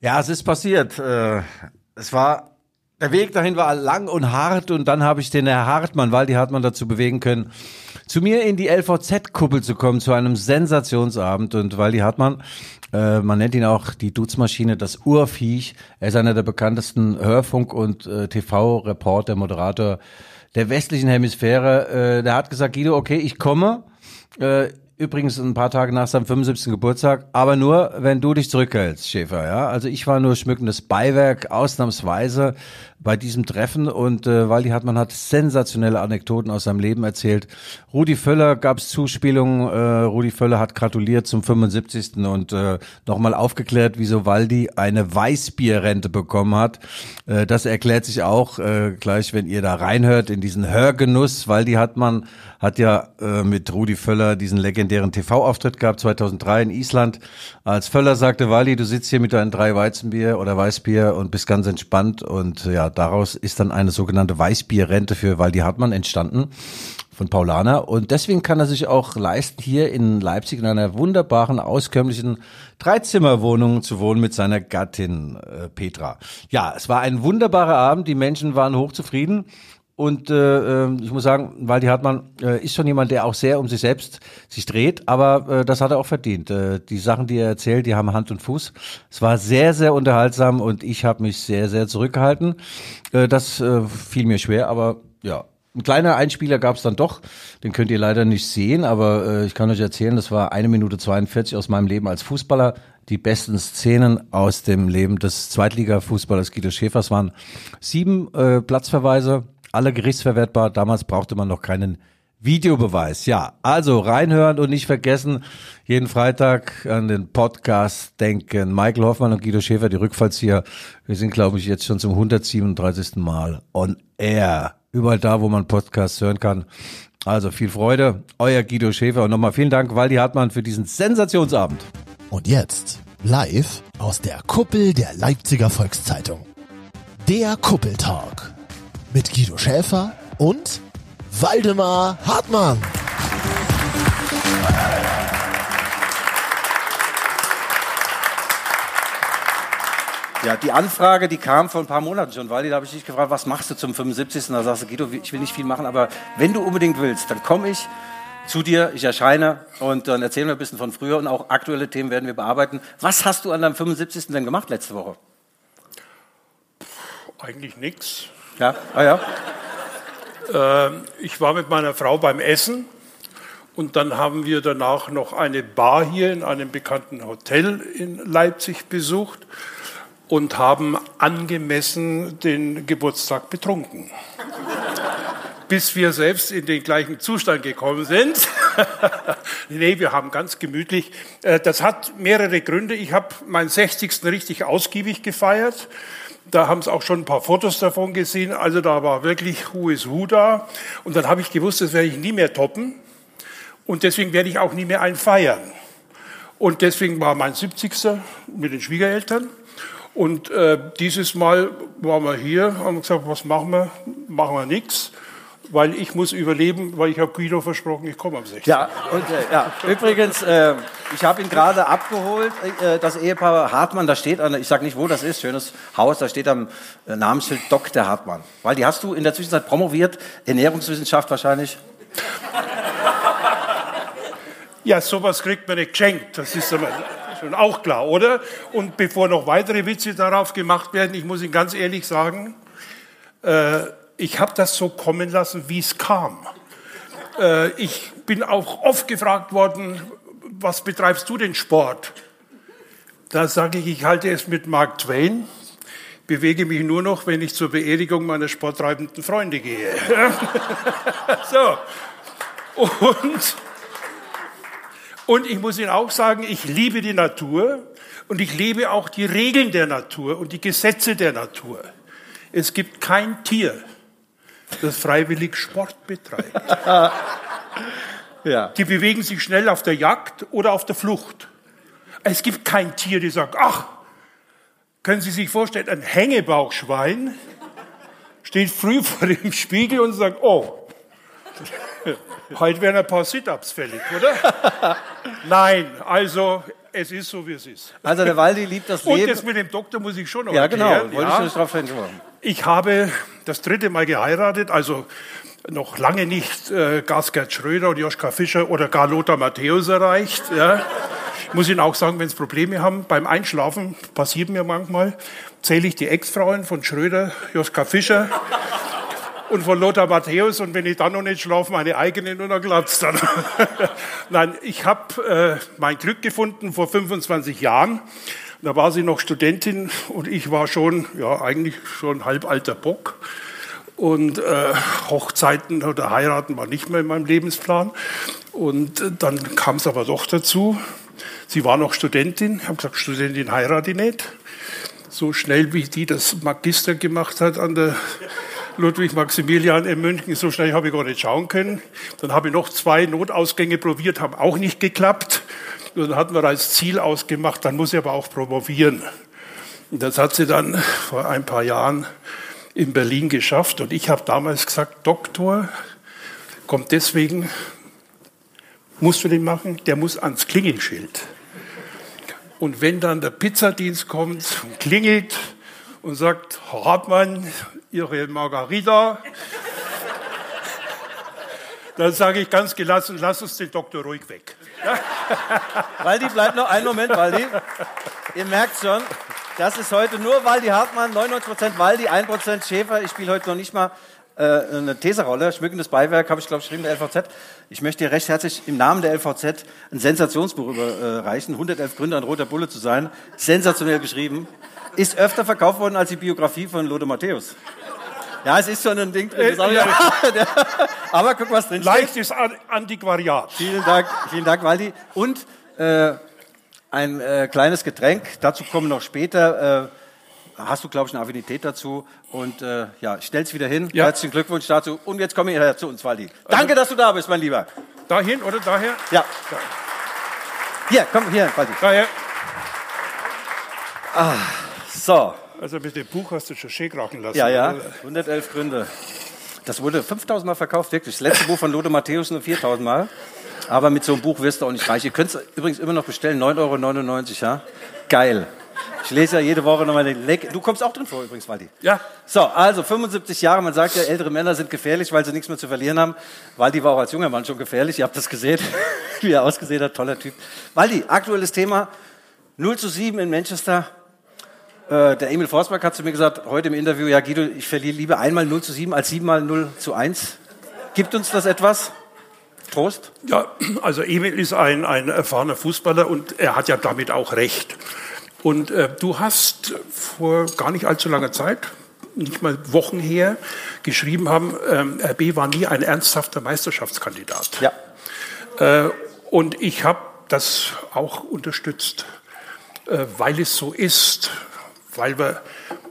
Ja, es ist passiert. Äh, es war der Weg dahin war lang und hart und dann habe ich den Herr Hartmann, Waldi Hartmann dazu bewegen können, zu mir in die LVZ-Kuppel zu kommen, zu einem Sensationsabend. Und Waldi Hartmann, äh, man nennt ihn auch die Dutzmaschine, das Urviech. Er ist einer der bekanntesten Hörfunk- und äh, TV-Reporter, Moderator der westlichen Hemisphäre. Der hat gesagt, Guido, okay, ich komme. Übrigens ein paar Tage nach seinem 75. Geburtstag, aber nur, wenn du dich zurückhältst, Schäfer, ja. Also ich war nur schmückendes Beiwerk, ausnahmsweise bei diesem Treffen und äh, Waldi Hartmann hat sensationelle Anekdoten aus seinem Leben erzählt. Rudi Völler gab es Zuspielungen, äh, Rudi Völler hat gratuliert zum 75. und äh, nochmal aufgeklärt, wieso Waldi eine Weißbierrente bekommen hat. Äh, das erklärt sich auch äh, gleich, wenn ihr da reinhört in diesen Hörgenuss. Waldi Hartmann hat ja äh, mit Rudi Völler diesen legendären TV-Auftritt gehabt, 2003 in Island. Als Völler sagte, Waldi, du sitzt hier mit deinen drei Weizenbier oder Weißbier und bist ganz entspannt. Und ja, daraus ist dann eine sogenannte Weißbierrente für Waldi Hartmann entstanden von Paulana. Und deswegen kann er sich auch leisten, hier in Leipzig in einer wunderbaren, auskömmlichen Dreizimmerwohnung zu wohnen mit seiner Gattin äh, Petra. Ja, es war ein wunderbarer Abend. Die Menschen waren hochzufrieden. Und äh, ähm, ich muss sagen, Waldi Hartmann äh, ist schon jemand, der auch sehr um sich selbst sich dreht, aber äh, das hat er auch verdient. Äh, die Sachen, die er erzählt, die haben Hand und Fuß. Es war sehr, sehr unterhaltsam und ich habe mich sehr, sehr zurückgehalten. Äh, das äh, fiel mir schwer, aber ja, ein kleiner Einspieler gab es dann doch, den könnt ihr leider nicht sehen, aber äh, ich kann euch erzählen, das war eine Minute 42 aus meinem Leben als Fußballer. Die besten Szenen aus dem Leben des Zweitliga-Fußballers Guido Schäfers waren sieben äh, Platzverweise, alle gerichtsverwertbar. Damals brauchte man noch keinen Videobeweis. Ja, also reinhören und nicht vergessen, jeden Freitag an den Podcast denken. Michael Hoffmann und Guido Schäfer, die Rückfallzieher. Wir sind, glaube ich, jetzt schon zum 137. Mal on air. Überall da, wo man Podcasts hören kann. Also viel Freude, euer Guido Schäfer und nochmal vielen Dank, Waldi Hartmann, für diesen Sensationsabend. Und jetzt live aus der Kuppel der Leipziger Volkszeitung. Der Kuppeltalk mit Guido Schäfer und Waldemar Hartmann. Ja, die Anfrage, die kam vor ein paar Monaten schon, weil da habe ich dich gefragt, was machst du zum 75. Da sagst du, Guido, ich will nicht viel machen, aber wenn du unbedingt willst, dann komme ich zu dir, ich erscheine und dann erzählen wir ein bisschen von früher und auch aktuelle Themen werden wir bearbeiten. Was hast du an deinem 75. denn gemacht letzte Woche? Eigentlich nichts. Ja, ah ja. Äh, ich war mit meiner Frau beim Essen und dann haben wir danach noch eine Bar hier in einem bekannten Hotel in Leipzig besucht und haben angemessen den Geburtstag betrunken. Bis wir selbst in den gleichen Zustand gekommen sind. nee, wir haben ganz gemütlich. Äh, das hat mehrere Gründe. Ich habe meinen 60. richtig ausgiebig gefeiert. Da haben sie auch schon ein paar Fotos davon gesehen. Also da war wirklich Who is Who da. Und dann habe ich gewusst, das werde ich nie mehr toppen. Und deswegen werde ich auch nie mehr einen feiern. Und deswegen war mein 70. mit den Schwiegereltern. Und äh, dieses Mal waren wir hier, haben gesagt, was machen wir? Machen wir nichts weil ich muss überleben, weil ich habe Guido versprochen, ich komme am 16. Ja, und, äh, ja. übrigens, äh, ich habe ihn gerade abgeholt, äh, das Ehepaar Hartmann, da steht, an, ich sage nicht, wo das ist, schönes Haus, da steht am äh, Namensschild Dr. Hartmann. Weil die hast du in der Zwischenzeit promoviert, Ernährungswissenschaft wahrscheinlich. Ja, sowas kriegt man nicht geschenkt, das ist schon auch klar, oder? Und bevor noch weitere Witze darauf gemacht werden, ich muss Ihnen ganz ehrlich sagen, äh, ich habe das so kommen lassen, wie es kam. Äh, ich bin auch oft gefragt worden, was betreibst du denn Sport? Da sage ich, ich halte es mit Mark Twain, bewege mich nur noch, wenn ich zur Beerdigung meiner sporttreibenden Freunde gehe. so. Und, und ich muss Ihnen auch sagen, ich liebe die Natur und ich liebe auch die Regeln der Natur und die Gesetze der Natur. Es gibt kein Tier, das freiwillig Sport betreibt. ja. Die bewegen sich schnell auf der Jagd oder auf der Flucht. Es gibt kein Tier, das sagt, ach, können Sie sich vorstellen, ein Hängebauchschwein steht früh vor dem Spiegel und sagt, oh, heute wären ein paar Sit-ups fällig, oder? Nein, also Es ist so, wie es ist. Also der Waldi liebt das Leben. Und das mit dem Doktor muss ich schon noch ja, genau. erklären. Wollte ja. ich hinkommen. Ich habe das dritte Mal geheiratet, also noch lange nicht äh, Gasgerd Schröder und Joschka Fischer oder gar Lothar Matthäus erreicht. Ja. Ich muss Ihnen auch sagen, wenn Sie Probleme haben beim Einschlafen, passiert mir manchmal, zähle ich die Ex-Frauen von Schröder, Joschka Fischer und von Lothar Matthäus und wenn ich dann noch nicht schlafe, meine eigene nur noch glatzt. Nein, ich habe äh, mein Glück gefunden vor 25 Jahren. Da war sie noch Studentin und ich war schon, ja, eigentlich schon halbalter Bock. Und äh, Hochzeiten oder heiraten war nicht mehr in meinem Lebensplan. Und äh, dann kam es aber doch dazu. Sie war noch Studentin. Ich habe gesagt, Studentin heirate ich nicht. So schnell wie die das Magister gemacht hat an der Ludwig Maximilian in München, so schnell habe ich gar nicht schauen können. Dann habe ich noch zwei Notausgänge probiert, haben auch nicht geklappt. Und dann hatten wir als Ziel ausgemacht, dann muss ich aber auch promovieren. Und das hat sie dann vor ein paar Jahren in Berlin geschafft. Und ich habe damals gesagt, Doktor kommt deswegen, musst du den machen, der muss ans Klingelschild. Und wenn dann der Pizzadienst kommt und klingelt und sagt, Herr Hartmann, Ihre Margarita, dann sage ich ganz gelassen, lass uns den Doktor ruhig weg. Waldi, bleibt noch einen Moment, Waldi. Ihr merkt schon, das ist heute nur Waldi Hartmann, 99% Waldi, 1% Schäfer. Ich spiele heute noch nicht mal äh, eine Teserrolle. Schmückendes Beiwerk habe ich, glaube ich, geschrieben, der LVZ. Ich möchte dir recht herzlich im Namen der LVZ ein Sensationsbuch überreichen. 111 Gründe, ein roter Bulle zu sein. Sensationell geschrieben. Ist öfter verkauft worden als die Biografie von Lode Matthäus. Ja, es ist schon ein Ding drin. Äh, ja. Aber guck, was drin steht. Leichtes Antiquariat. Vielen Dank, vielen Dank, Waldi. Und äh, ein äh, kleines Getränk, dazu kommen wir noch später. Äh, hast du, glaube ich, eine Affinität dazu. Und äh, ja, stell's wieder hin. Ja. Herzlichen Glückwunsch dazu. Und jetzt kommen wir zu uns, Waldi. Danke, dass du da bist, mein Lieber. Dahin oder daher? Ja. Hier, komm, hier, Waldi. Daher. So, Also mit dem Buch hast du schon schön krachen lassen. ja, ja, oder? 111 Gründe. Das wurde 5000 Mal verkauft, wirklich. Das letzte Buch von Lode Matthäus nur 4000 Mal. Aber mit so einem Buch wirst du auch nicht reich. Ihr könnt es übrigens immer noch bestellen, 9,99 Euro, ja? Geil. Ich lese ja jede Woche nochmal den Leck. Du kommst auch drin vor übrigens, Waldi. Ja. So, also 75 Jahre. Man sagt ja, ältere Männer sind gefährlich, weil sie nichts mehr zu verlieren haben. Waldi war auch als junger Mann schon gefährlich. Ihr habt das gesehen, wie er ausgesehen hat. Toller Typ. Waldi, aktuelles Thema. 0 zu 7 in Manchester. Äh, der Emil Forsberg hat zu mir gesagt, heute im Interview, ja Guido, ich verliere lieber einmal 0 zu 7 als siebenmal 0 zu 1. Gibt uns das etwas? Trost? Ja, also Emil ist ein, ein erfahrener Fußballer und er hat ja damit auch recht. Und äh, du hast vor gar nicht allzu langer Zeit, nicht mal Wochen her, geschrieben haben, ähm, RB war nie ein ernsthafter Meisterschaftskandidat. Ja. Äh, und ich habe das auch unterstützt, äh, weil es so ist, weil wir,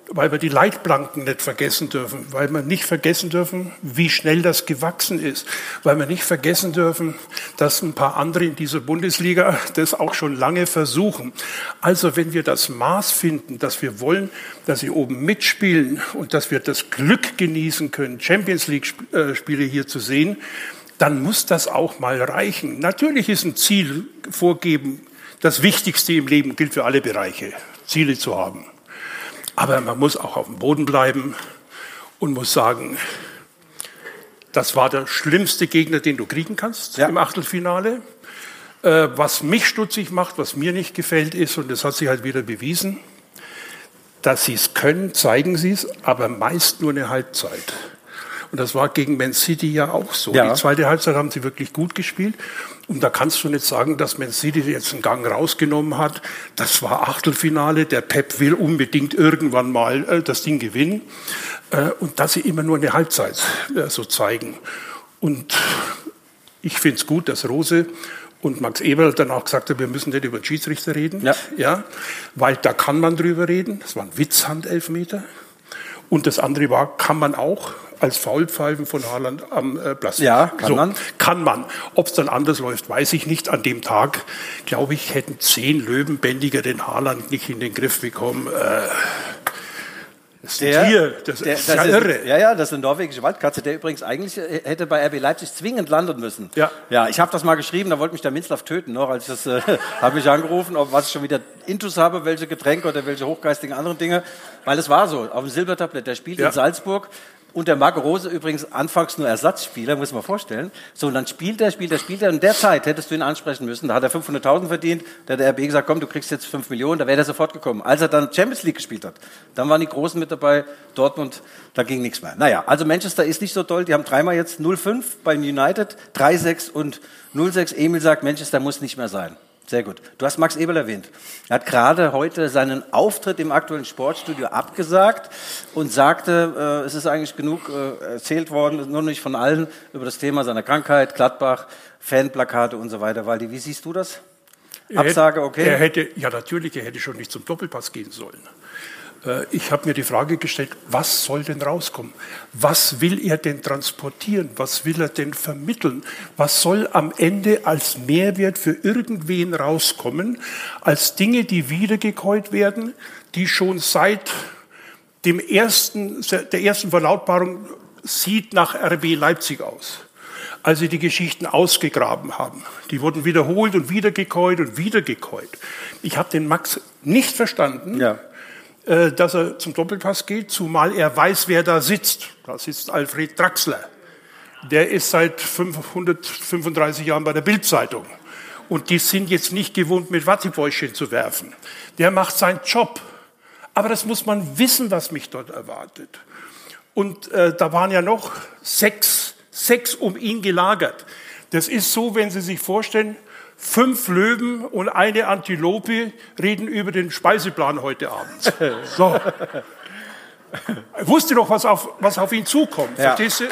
weil wir die Leitplanken nicht vergessen dürfen, weil wir nicht vergessen dürfen, wie schnell das gewachsen ist, weil wir nicht vergessen dürfen, dass ein paar andere in dieser Bundesliga das auch schon lange versuchen. Also wenn wir das Maß finden, dass wir wollen, dass sie oben mitspielen und dass wir das Glück genießen können, Champions League-Spiele hier zu sehen, dann muss das auch mal reichen. Natürlich ist ein Ziel vorgeben, das Wichtigste im Leben gilt für alle Bereiche, Ziele zu haben. Aber man muss auch auf dem Boden bleiben und muss sagen, das war der schlimmste Gegner, den du kriegen kannst Ja. im Achtelfinale. Äh, was mich stutzig macht, was mir nicht gefällt, ist, und das hat sich halt wieder bewiesen, dass sie es können, zeigen sie es, aber meist nur eine Halbzeit. Und das war gegen Man City ja auch so. Ja. Die zweite Halbzeit haben sie wirklich gut gespielt. Und da kannst du nicht sagen, dass Man City jetzt einen Gang rausgenommen hat. Das war Achtelfinale. Der Pep will unbedingt irgendwann mal äh, das Ding gewinnen. Äh, und dass sie immer nur eine Halbzeit äh, so zeigen. Und ich finde es gut, dass Rose und Max Eberl dann auch gesagt haben, wir müssen nicht über den Schiedsrichter reden. Ja. Ja, weil da kann man drüber reden. Das war ein Witzhandelfmeter. Und das andere war, kann man auch als Faulpfeifen von Haaland am äh, Platz. Ja, kann man. Kann man. Ob es dann anders läuft, weiß ich nicht. An dem Tag, glaube ich, hätten zehn Löwenbändiger den Haaland nicht in den Griff bekommen. Äh, Das ist ein Tier, das, der, ist ja irre. Ja, ja, das ist eine norwegische Waldkatze, der übrigens eigentlich äh, hätte bei RB Leipzig zwingend landen müssen. Ja. Ja, ich habe das mal geschrieben, da wollte mich der Minzlaff töten, noch als ich das, äh, habe mich angerufen, ob was ich schon wieder Intus habe, welche Getränke oder welche hochgeistigen anderen Dinge, weil es war so, auf dem Silbertablett, der spielt Ja. in Salzburg, und der Marco Rose übrigens anfangs nur Ersatzspieler, muss man vorstellen. So, und dann spielt er, spielt er, spielt er. Und in der Zeit hättest du ihn ansprechen müssen. Da hat er 500.000 verdient. Da hat der RB gesagt, komm, du kriegst jetzt 5 Millionen. Da wäre er sofort gekommen. Als er dann Champions League gespielt hat, dann waren die Großen mit dabei. Dortmund, da ging nichts mehr. Naja, also Manchester ist nicht so toll. Die haben dreimal jetzt 0-5 beim United, 3-6 und 0-6. Emil sagt, Manchester muss nicht mehr sein. Sehr gut. Du hast Max Eberl erwähnt. Er hat gerade heute seinen Auftritt im aktuellen Sportstudio abgesagt und sagte, äh, es ist eigentlich genug äh, erzählt worden, nur nicht von allen, über das Thema seiner Krankheit, Gladbach, Fanplakate und so weiter. Waldi, wie siehst du das? Er Absage, okay. Er hätte, ja, natürlich, er hätte schon nicht zum Doppelpass gehen sollen. Äh, Ich habe mir die Frage gestellt, was soll denn rauskommen? Was will er denn transportieren? Was will er denn vermitteln? Was soll am Ende als Mehrwert für irgendwen rauskommen, als Dinge, die wiedergekäut werden, die schon seit dem ersten, der ersten Verlautbarung sieht nach RB Leipzig aus. Als sie die Geschichten ausgegraben haben. Die wurden wiederholt und wiedergekäut und wiedergekäut. Ich habe den Max nicht verstanden, Ja. Äh, dass er zum Doppelpass geht, zumal er weiß, wer da sitzt. Da sitzt Alfred Draxler. Der ist seit 535 Jahren bei der Bildzeitung. Und die sind jetzt nicht gewohnt, mit Wattebäuschen zu werfen. Der macht seinen Job. Aber das muss man wissen, was mich dort erwartet. Und äh, da waren ja noch sechs, sechs um ihn gelagert. Das ist so, wenn Sie sich vorstellen, fünf Löwen und eine Antilope reden über den Speiseplan heute Abend. So. Er wusste doch, was auf, was auf ihn zukommt. Ja. Verstehst du? Ja.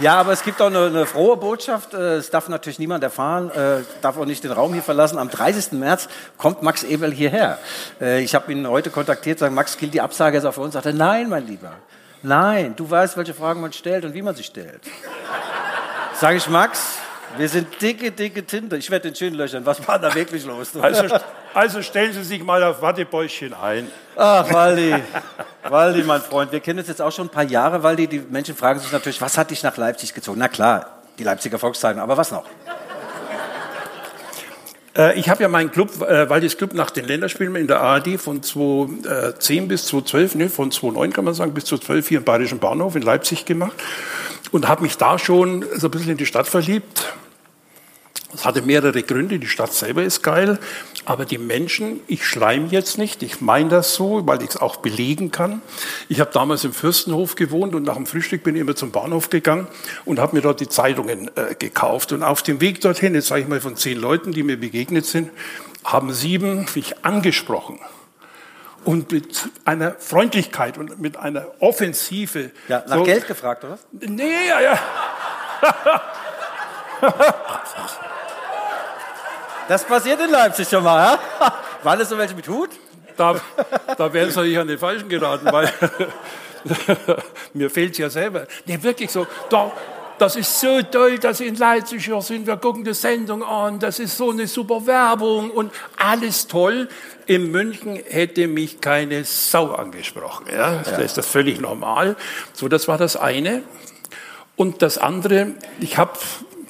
Ja, aber es gibt auch eine, eine frohe Botschaft. Äh, Es darf natürlich niemand erfahren, äh, darf auch nicht den Raum hier verlassen. Am 30. März kommt Max Eberl hierher. Äh, Ich habe ihn heute kontaktiert, sagen, Max, gilt die Absage jetzt auch für uns? Sagt er, nein, mein Lieber. Nein, du weißt, welche Fragen man stellt und wie man sie stellt. Sage ich, Max, wir sind dicke, dicke Tinte. Ich werde den schön löchern. Was war da wirklich los? Also, also stellen Sie sich mal auf Wattebäuschen ein. Ach, Waldi. Waldi, mein Freund, wir kennen uns jetzt auch schon ein paar Jahre, Waldi. Die Menschen fragen sich natürlich, was hat dich nach Leipzig gezogen? Na klar, die Leipziger Volkszeitung, aber was noch? Äh, Ich habe ja meinen Club, äh, Waldis Club nach den Länderspielen in der ARD von 2010 bis 2012, ne, von 2009 kann man sagen, bis 2012 hier im Bayerischen Bahnhof in Leipzig gemacht und habe mich da schon so ein bisschen in die Stadt verliebt. Es hatte mehrere Gründe. Die Stadt selber ist geil, aber die Menschen, ich schleim jetzt nicht, ich meine das so, weil ich es auch belegen kann. Ich habe damals im Fürstenhof gewohnt und nach dem Frühstück bin ich immer zum Bahnhof gegangen und habe mir dort die Zeitungen äh, gekauft. Und auf dem Weg dorthin, jetzt sage ich mal von zehn Leuten, die mir begegnet sind, haben sieben mich angesprochen. Und mit einer Freundlichkeit und mit einer Offensive. Ja, nach So- Geld gefragt, oder? Nee, ja, ja. Das passiert in Leipzig schon mal, ja? Waren das so welche mit Hut? Da, da wären sie natürlich an den Falschen geraten, weil mir fehlt ja selber. Nee, wirklich so, da, das ist so toll, dass Sie in Leipzig hier sind, wir gucken die Sendung an, das ist so eine super Werbung und alles toll. In München hätte mich keine Sau angesprochen. Ja? Da ist das völlig normal. So, das war das eine. Und das andere, ich habe,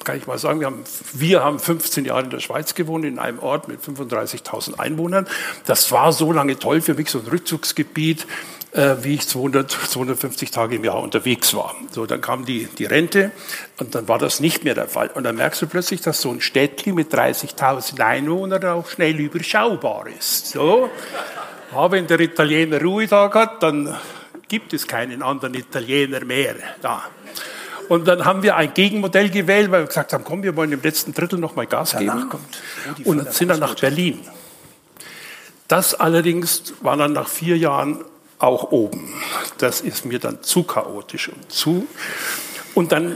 kann ich mal sagen, wir haben, wir haben 15 Jahre in der Schweiz gewohnt, in einem Ort mit 35.000 Einwohnern. Das war so lange toll für mich, so ein Rückzugsgebiet, äh, wie ich 200, 250 Tage im Jahr unterwegs war. So, dann kam die, die Rente und dann war das nicht mehr der Fall. Und dann merkst du plötzlich, dass so ein Städtchen mit 30.000 Einwohnern auch schnell überschaubar ist. So. Aber wenn der Italiener Ruhetag hat, dann gibt es keinen anderen Italiener mehr da. Und dann haben wir ein Gegenmodell gewählt, weil wir gesagt haben, komm, wir wollen im letzten Drittel noch mal Gas geben. Und sind dann nach Berlin. Das allerdings war dann nach vier Jahren auch oben. Das ist mir dann zu chaotisch und zu. Und dann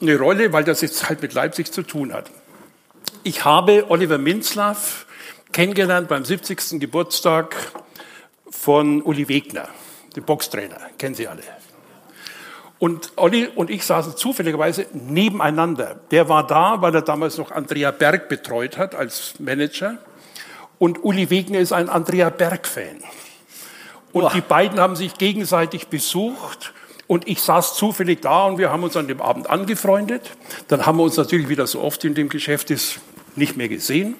eine Rolle, weil das jetzt halt mit Leipzig zu tun hat. Ich habe Oliver Minzlaff kennengelernt beim 70. Geburtstag von Uli Wegner, dem Boxtrainer. Kennen Sie alle. Und Olli und ich saßen zufälligerweise nebeneinander. Der war da, weil er damals noch Andrea Berg betreut hat als Manager. Und Uli Wegner ist ein Andrea Berg-Fan. Und Boah. die beiden haben sich gegenseitig besucht. Und ich saß zufällig da und wir haben uns an dem Abend angefreundet. Dann haben wir uns natürlich wieder so oft in dem Geschäft ist nicht mehr gesehen.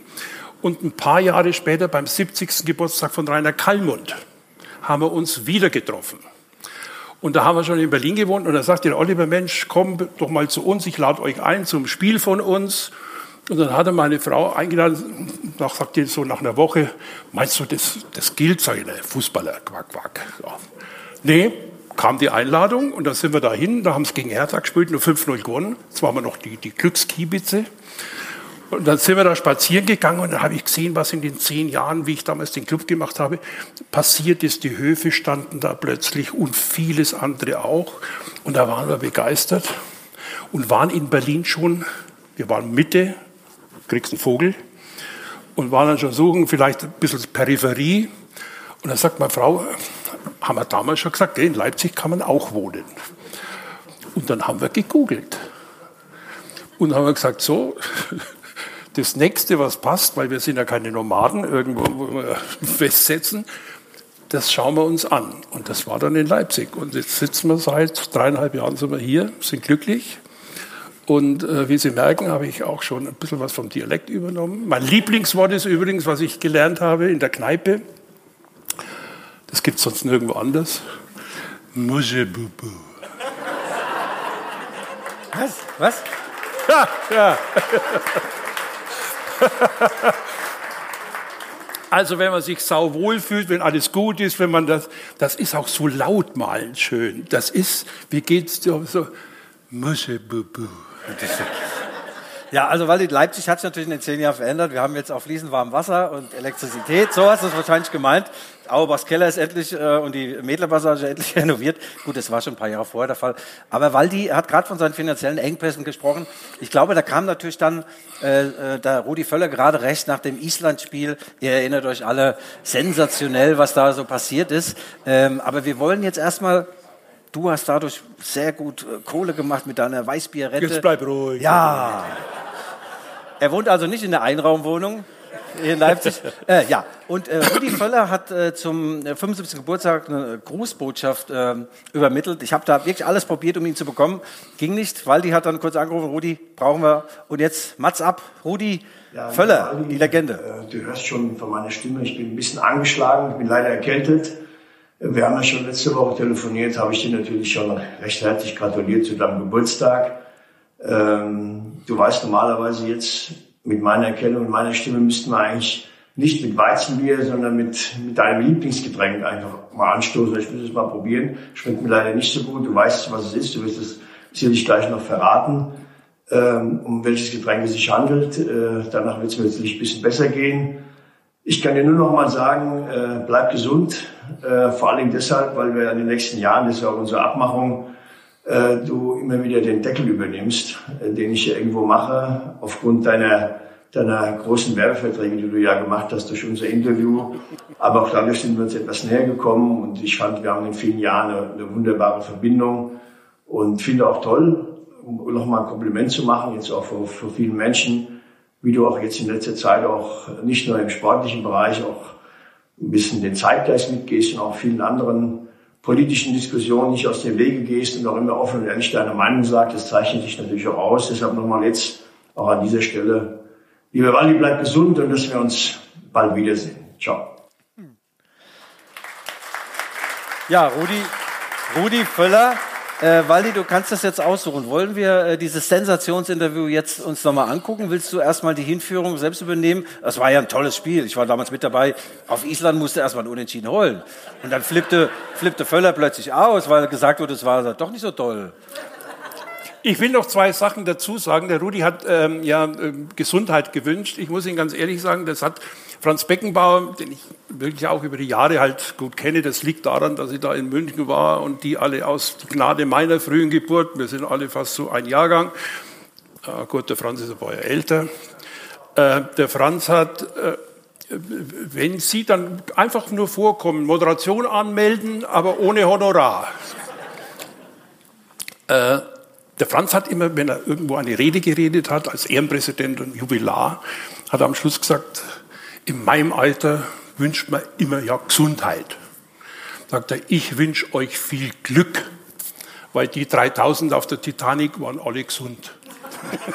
Und ein paar Jahre später, beim 70. Geburtstag von Rainer Kallmund, haben wir uns wieder getroffen. Und da haben wir schon in Berlin gewohnt und da sagte der Oliver, Mensch, komm doch mal zu uns, ich lade euch ein zum Spiel von uns. Und dann hat er meine Frau eingeladen, nach, sagte so nach einer Woche, meinst du, das, das gilt? Sag ich, ne, Fußballer, quack, quack. Ja. Nee, kam die Einladung und dann sind wir dahin, da haben es gegen Hertha gespielt, nur 5-0 gewonnen. Jetzt waren wir noch die, die Glückskiebitze. Und dann sind wir da spazieren gegangen und dann habe ich gesehen, was in den zehn Jahren, wie ich damals den Club gemacht habe, passiert ist. Die Höfe standen da plötzlich und vieles andere auch. Und da waren wir begeistert und waren in Berlin schon, wir waren Mitte, kriegst einen Vogel, und waren dann schon suchen, vielleicht ein bisschen Peripherie. Und dann sagt meine Frau, haben wir damals schon gesagt, in Leipzig kann man auch wohnen. Und dann haben wir gegoogelt. Und haben wir gesagt, so, das nächste, was passt, weil wir sind ja keine Nomaden, irgendwo festsetzen, das schauen wir uns an. Und das war dann in Leipzig. Und jetzt sitzen wir seit dreieinhalb Jahren sind wir hier, sind glücklich. Und äh, wie Sie merken, habe ich auch schon ein bisschen was vom Dialekt übernommen. Mein Lieblingswort ist übrigens, was ich gelernt habe in der Kneipe. Das gibt es sonst nirgendwo anders. Mujebubu. Was? Was? Ja, ja. Also wenn man sich sau wohl fühlt, wenn alles gut ist, wenn man das, das ist auch so lautmalend schön. Das ist, wie geht's dir so, Muschebubu. Ja, also weil Leipzig hat sich natürlich in den zehn Jahren verändert. Wir haben jetzt auch fließend warmes Wasser und Elektrizität. So hast du es wahrscheinlich gemeint. Auerbachs Keller ist endlich äh, und die Mädlerpassage endlich renoviert. Gut, das war schon ein paar Jahre vorher der Fall. Aber Waldi hat gerade von seinen finanziellen Engpässen gesprochen. Ich glaube, da kam natürlich dann äh, äh, da Rudi Völler gerade recht nach dem Island-Spiel. Ihr erinnert euch alle sensationell, was da so passiert ist. Ähm, aber wir wollen jetzt erstmal Du hast dadurch sehr gut äh, Kohle gemacht mit deiner Weißbierrente. Jetzt bleib ruhig. Ja. Er wohnt also nicht in der Einraumwohnung hier in Leipzig. äh, ja, und äh, Rudi Völler hat äh, zum 75. Äh, Geburtstag eine Grußbotschaft äh, übermittelt. Ich habe da wirklich alles probiert, um ihn zu bekommen. Ging nicht. Waldi hat dann kurz angerufen, Rudi, brauchen wir. Und jetzt Mats ab. Rudi ja, Völler, die Legende. Äh, du hörst schon von meiner Stimme, ich bin ein bisschen angeschlagen, ich bin leider erkältet. Wir haben ja schon letzte Woche telefoniert, habe ich dir natürlich schon recht herzlich gratuliert zu deinem Geburtstag. Ähm, du weißt normalerweise jetzt, mit meiner Erkennung und meiner Stimme müssten wir eigentlich nicht mit Weizenbier, sondern mit, mit deinem Lieblingsgetränk einfach mal anstoßen. Ich will es mal probieren. Schmeckt mir leider nicht so gut. Du weißt, was es ist. Du wirst es sicherlich gleich noch verraten, ähm, um welches Getränk es sich handelt. Äh, danach wird es mir jetzt ein bisschen besser gehen. Ich kann dir nur noch mal sagen, äh, bleib gesund. Äh, vor allem deshalb, weil wir in den nächsten Jahren, das ist auch unsere Abmachung, äh, du immer wieder den Deckel übernimmst, äh, den ich ja irgendwo mache, aufgrund deiner, deiner großen Werbeverträge, die du ja gemacht hast durch unser Interview. Aber auch dadurch sind wir uns etwas näher gekommen und ich fand, wir haben in vielen Jahren eine, eine wunderbare Verbindung und finde auch toll, um nochmal ein Kompliment zu machen, jetzt auch für vielen Menschen, wie du auch jetzt in letzter Zeit auch nicht nur im sportlichen Bereich auch ein bisschen den Zeitgeist mitgehst und auch vielen anderen politischen Diskussionen nicht aus dem Wege gehst und auch immer offen und ehrlich deine Meinung sagst. Das zeichnet dich natürlich auch aus. Deshalb nochmal jetzt auch an dieser Stelle. Lieber Walli, bleib gesund und dass wir uns bald wiedersehen. Ciao. Ja, Rudi, Rudi Völler äh, Waldi, du kannst das jetzt aussuchen. Wollen wir äh, dieses Sensationsinterview jetzt uns nochmal angucken? Willst du erstmal die Hinführung selbst übernehmen? Das war ja ein tolles Spiel. Ich war damals mit dabei. Auf Island musste erstmal ein Unentschieden holen. Und dann flippte, flippte Völler plötzlich aus, weil gesagt wurde, es war doch nicht so toll. Ich will noch zwei Sachen dazu sagen. Der Rudi hat ähm, ja äh, Gesundheit gewünscht. Ich muss Ihnen ganz ehrlich sagen, das hat Franz Beckenbauer, den ich wirklich auch über die Jahre halt gut kenne, das liegt daran, dass ich da in München war und die alle aus Gnade meiner frühen Geburt, wir sind alle fast so ein Jahrgang. Äh, gut, der Franz ist ein paar Jahre älter. Äh, der Franz hat, äh, wenn Sie dann einfach nur vorkommen, Moderation anmelden, aber ohne Honorar. Äh, der Franz hat immer, wenn er irgendwo eine Rede geredet hat, als Ehrenpräsident und Jubilar, hat er am Schluss gesagt, in meinem Alter wünscht man immer ja Gesundheit. sagt er, ich wünsche euch viel Glück, weil die 3000 auf der Titanic waren alle gesund.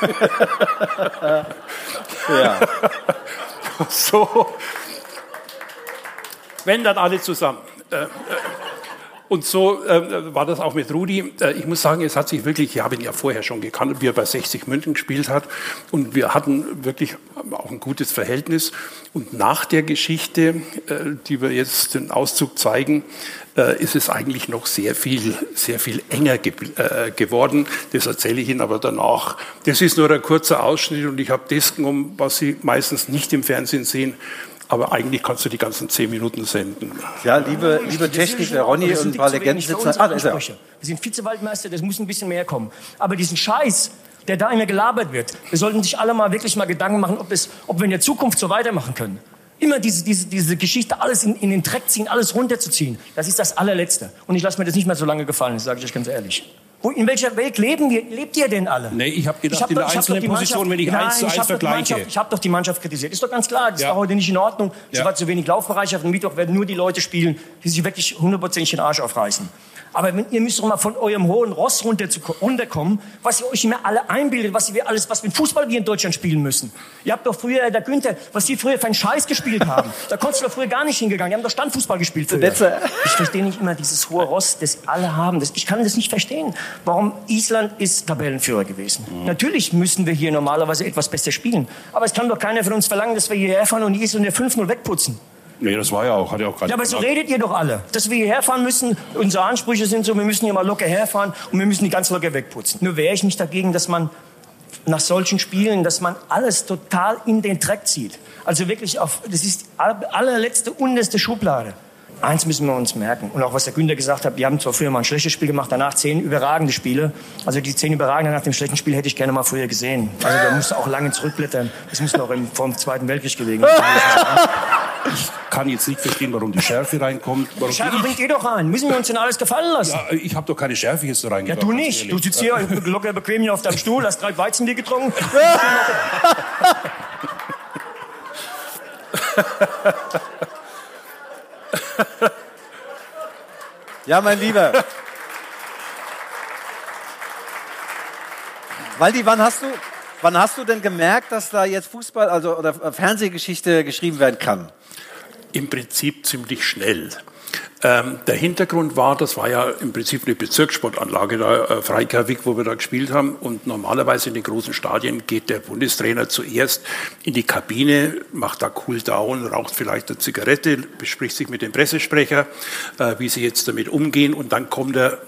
ja. so, wenn dann alle zusammen. Äh, äh, und so äh, war das auch mit Rudi. Äh, ich muss sagen, es hat sich wirklich, ich habe ihn ja vorher schon gekannt, wie er bei 60 München gespielt hat. Und wir hatten wirklich auch ein gutes Verhältnis. Und nach der Geschichte, äh, die wir jetzt den Auszug zeigen, äh, ist es eigentlich noch sehr viel, sehr viel enger ge äh, geworden. Das erzähle ich Ihnen aber danach. Das ist nur ein kurzer Ausschnitt und ich habe das genommen, was Sie meistens nicht im Fernsehen sehen aber eigentlich kannst du die ganzen zehn Minuten senden. Ja, liebe, liebe Technik, der Ronny und ein paar Legenden sitzen. Ah, da ist er. Wir sind Vizewaldmeister, das muss ein bisschen mehr kommen. Aber diesen Scheiß, der da immer gelabert wird, wir sollten sich alle mal wirklich mal Gedanken machen, ob, es, ob wir in der Zukunft so weitermachen können. Immer diese, diese, diese Geschichte, alles in, in den Dreck ziehen, alles runterzuziehen, das ist das allerletzte. Und ich lasse mir das nicht mehr so lange gefallen, das sage ich euch ganz ehrlich. Wo, in welcher Welt leben wir, lebt ihr denn alle? Nee, ich habe gedacht, ich hab in der einzelnen Position, wenn ich nein, eins zu eins vergleiche. Ich habe doch die Mannschaft kritisiert. Ist doch ganz klar, das ja. war heute nicht in Ordnung. Es ja. war zu wenig Laufbereitschaft. Am Mittwoch werden nur die Leute spielen, die sich wirklich hundertprozentig den Arsch aufreißen. Aber wenn, ihr müsst doch mal von eurem hohen Ross runter zu, runterkommen, was ihr euch immer alle einbildet, was wir alles, was mit Fußball wir in Deutschland spielen müssen. Ihr habt doch früher, der Günther, was die früher für einen Scheiß gespielt haben. da konntest du doch früher gar nicht hingegangen. Die haben doch Standfußball gespielt früher. Ich verstehe nicht immer dieses hohe Ross, das alle haben. Das, ich kann das nicht verstehen. Warum Island ist Tabellenführer gewesen. Mhm. Natürlich müssen wir hier normalerweise etwas besser spielen. Aber es kann doch keiner von uns verlangen, dass wir hierher fahren und Island der 5-0 wegputzen. Nee, das war ja auch, hat ja auch gerade. Ja, aber so redet ihr doch alle, dass wir hierher fahren müssen. Unsere Ansprüche sind so, wir müssen hier mal locker herfahren und wir müssen die ganz locker wegputzen. Nur wäre ich nicht dagegen, dass man nach solchen Spielen, dass man alles total in den Dreck zieht. Also wirklich auf, das ist die allerletzte, unterste Schublade. Eins müssen wir uns merken. Und auch was der Günther gesagt hat, wir haben zwar früher mal ein schlechtes Spiel gemacht, danach zehn überragende Spiele. Also die zehn überragenden nach dem schlechten Spiel hätte ich gerne mal früher gesehen. Also da musste auch lange zurückblättern. Das muss noch im, vor dem Zweiten Weltkrieg gelegen Ich kann jetzt nicht verstehen, warum die Schärfe reinkommt. Warum die Schärfe bringt ihr doch rein. Müssen wir uns denn alles gefallen lassen? Ja, ich habe doch keine Schärfe jetzt so reingebracht. Ja, du nicht. Du sitzt hier locker bequem hier auf deinem Stuhl, hast drei Weizenbier getrunken. ja, mein Lieber. Waldi, wann hast du, wann hast du denn gemerkt, dass da jetzt Fußball, also oder Fernsehgeschichte geschrieben werden kann? Im Prinzip ziemlich schnell. Ähm, der Hintergrund war, das war ja im Prinzip eine Bezirkssportanlage, da äh, Freikerwig, wo wir da gespielt haben. Und normalerweise in den großen Stadien geht der Bundestrainer zuerst in die Kabine, macht da Cool Down, raucht vielleicht eine Zigarette, bespricht sich mit dem Pressesprecher, äh, wie sie jetzt damit umgehen. Und dann kommt er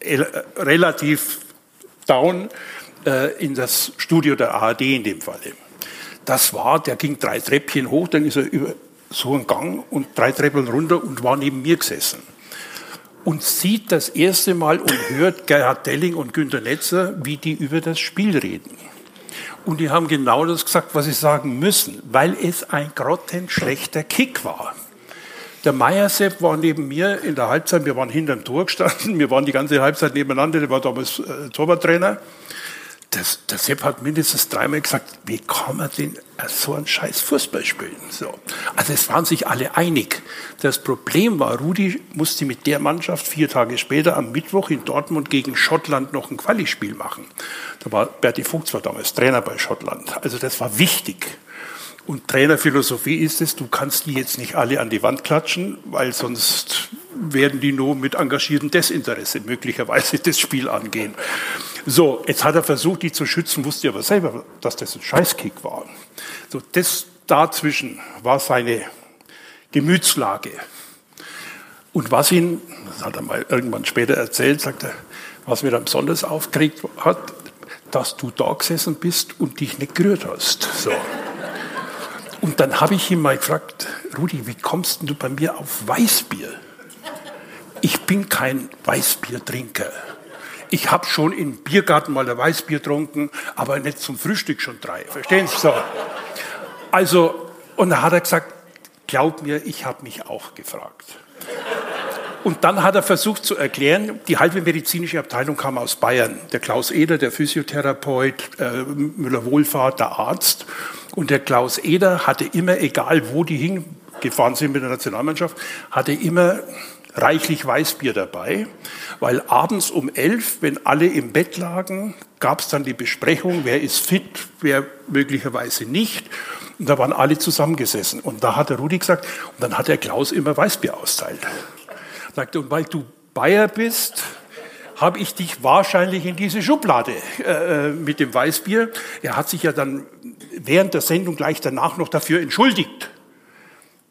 äh, relativ down äh, in das Studio der ARD in dem Falle. Das war, der ging drei Treppchen hoch, dann ist er über so einen Gang und drei Treppen runter und war neben mir gesessen. Und sieht das erste Mal und hört Gerhard Delling und Günter Netzer, wie die über das Spiel reden. Und die haben genau das gesagt, was sie sagen müssen, weil es ein grottenschlechter Kick war. Der Meiersepp war neben mir in der Halbzeit, wir waren hinterm Tor gestanden, wir waren die ganze Halbzeit nebeneinander, der war damals äh, Torwarttrainer das, der Sepp hat mindestens dreimal gesagt, wie kann man denn so einen scheiß Fußball spielen? So. Also es waren sich alle einig. Das Problem war, Rudi musste mit der Mannschaft vier Tage später am Mittwoch in Dortmund gegen Schottland noch ein Quali-Spiel machen. Da war Berti Fuchs war damals Trainer bei Schottland. Also das war wichtig. Und Trainerphilosophie ist es, du kannst die jetzt nicht alle an die Wand klatschen, weil sonst werden die nur mit engagiertem Desinteresse möglicherweise das Spiel angehen. So, jetzt hat er versucht, die zu schützen, wusste aber selber, dass das ein Scheißkick war. So, das dazwischen war seine Gemütslage. Und was ihn, das hat er mal irgendwann später erzählt, sagt er, was mir dann besonders aufgeregt hat, dass du da gesessen bist und dich nicht gerührt hast. So. Und dann habe ich ihn mal gefragt, Rudi, wie kommst du bei mir auf Weißbier? Ich bin kein Weißbiertrinker. Ich habe schon im Biergarten mal ein Weißbier getrunken, aber nicht zum Frühstück schon drei. Verstehen Sie so? Also, und dann hat er gesagt, glaub mir, ich habe mich auch gefragt. Und dann hat er versucht zu erklären, die halbe medizinische Abteilung kam aus Bayern. Der Klaus Eder, der Physiotherapeut, äh, Müller-Wohlfahrt, der Arzt. Und der Klaus Eder hatte immer, egal wo die hingen, gefahren sind mit der Nationalmannschaft, hatte immer reichlich Weißbier dabei, weil abends um elf, wenn alle im Bett lagen, gab es dann die Besprechung, wer ist fit, wer möglicherweise nicht. Und da waren alle zusammengesessen. Und da hat der Rudi gesagt, und dann hat der Klaus immer Weißbier austeilt. Sagte, und weil du Bayer bist, habe ich dich wahrscheinlich in diese Schublade äh, mit dem Weißbier. Er hat sich ja dann während der Sendung gleich danach noch dafür entschuldigt.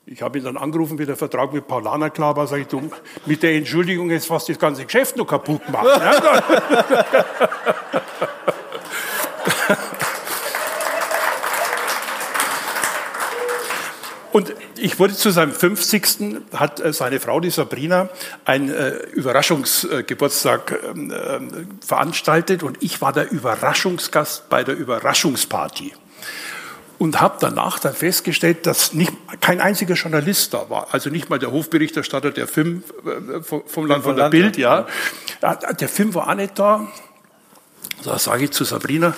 Ich habe ihn dann angerufen, wie der Vertrag mit Paulaner klar war, sage ich, du, mit der Entschuldigung ist fast das ganze Geschäft noch kaputt gemacht. Ne? Und ich wurde zu seinem 50. hat äh, seine Frau, die Sabrina, einen äh, Überraschungsgeburtstag ähm, äh, veranstaltet und ich war der Überraschungsgast bei der Überraschungsparty und habe danach dann festgestellt, dass nicht, kein einziger Journalist da war. Also nicht mal der Hofberichterstatter der Film äh, vom Land von der Bild, ja. Der Film war auch nicht da. Da sage ich zu Sabrina,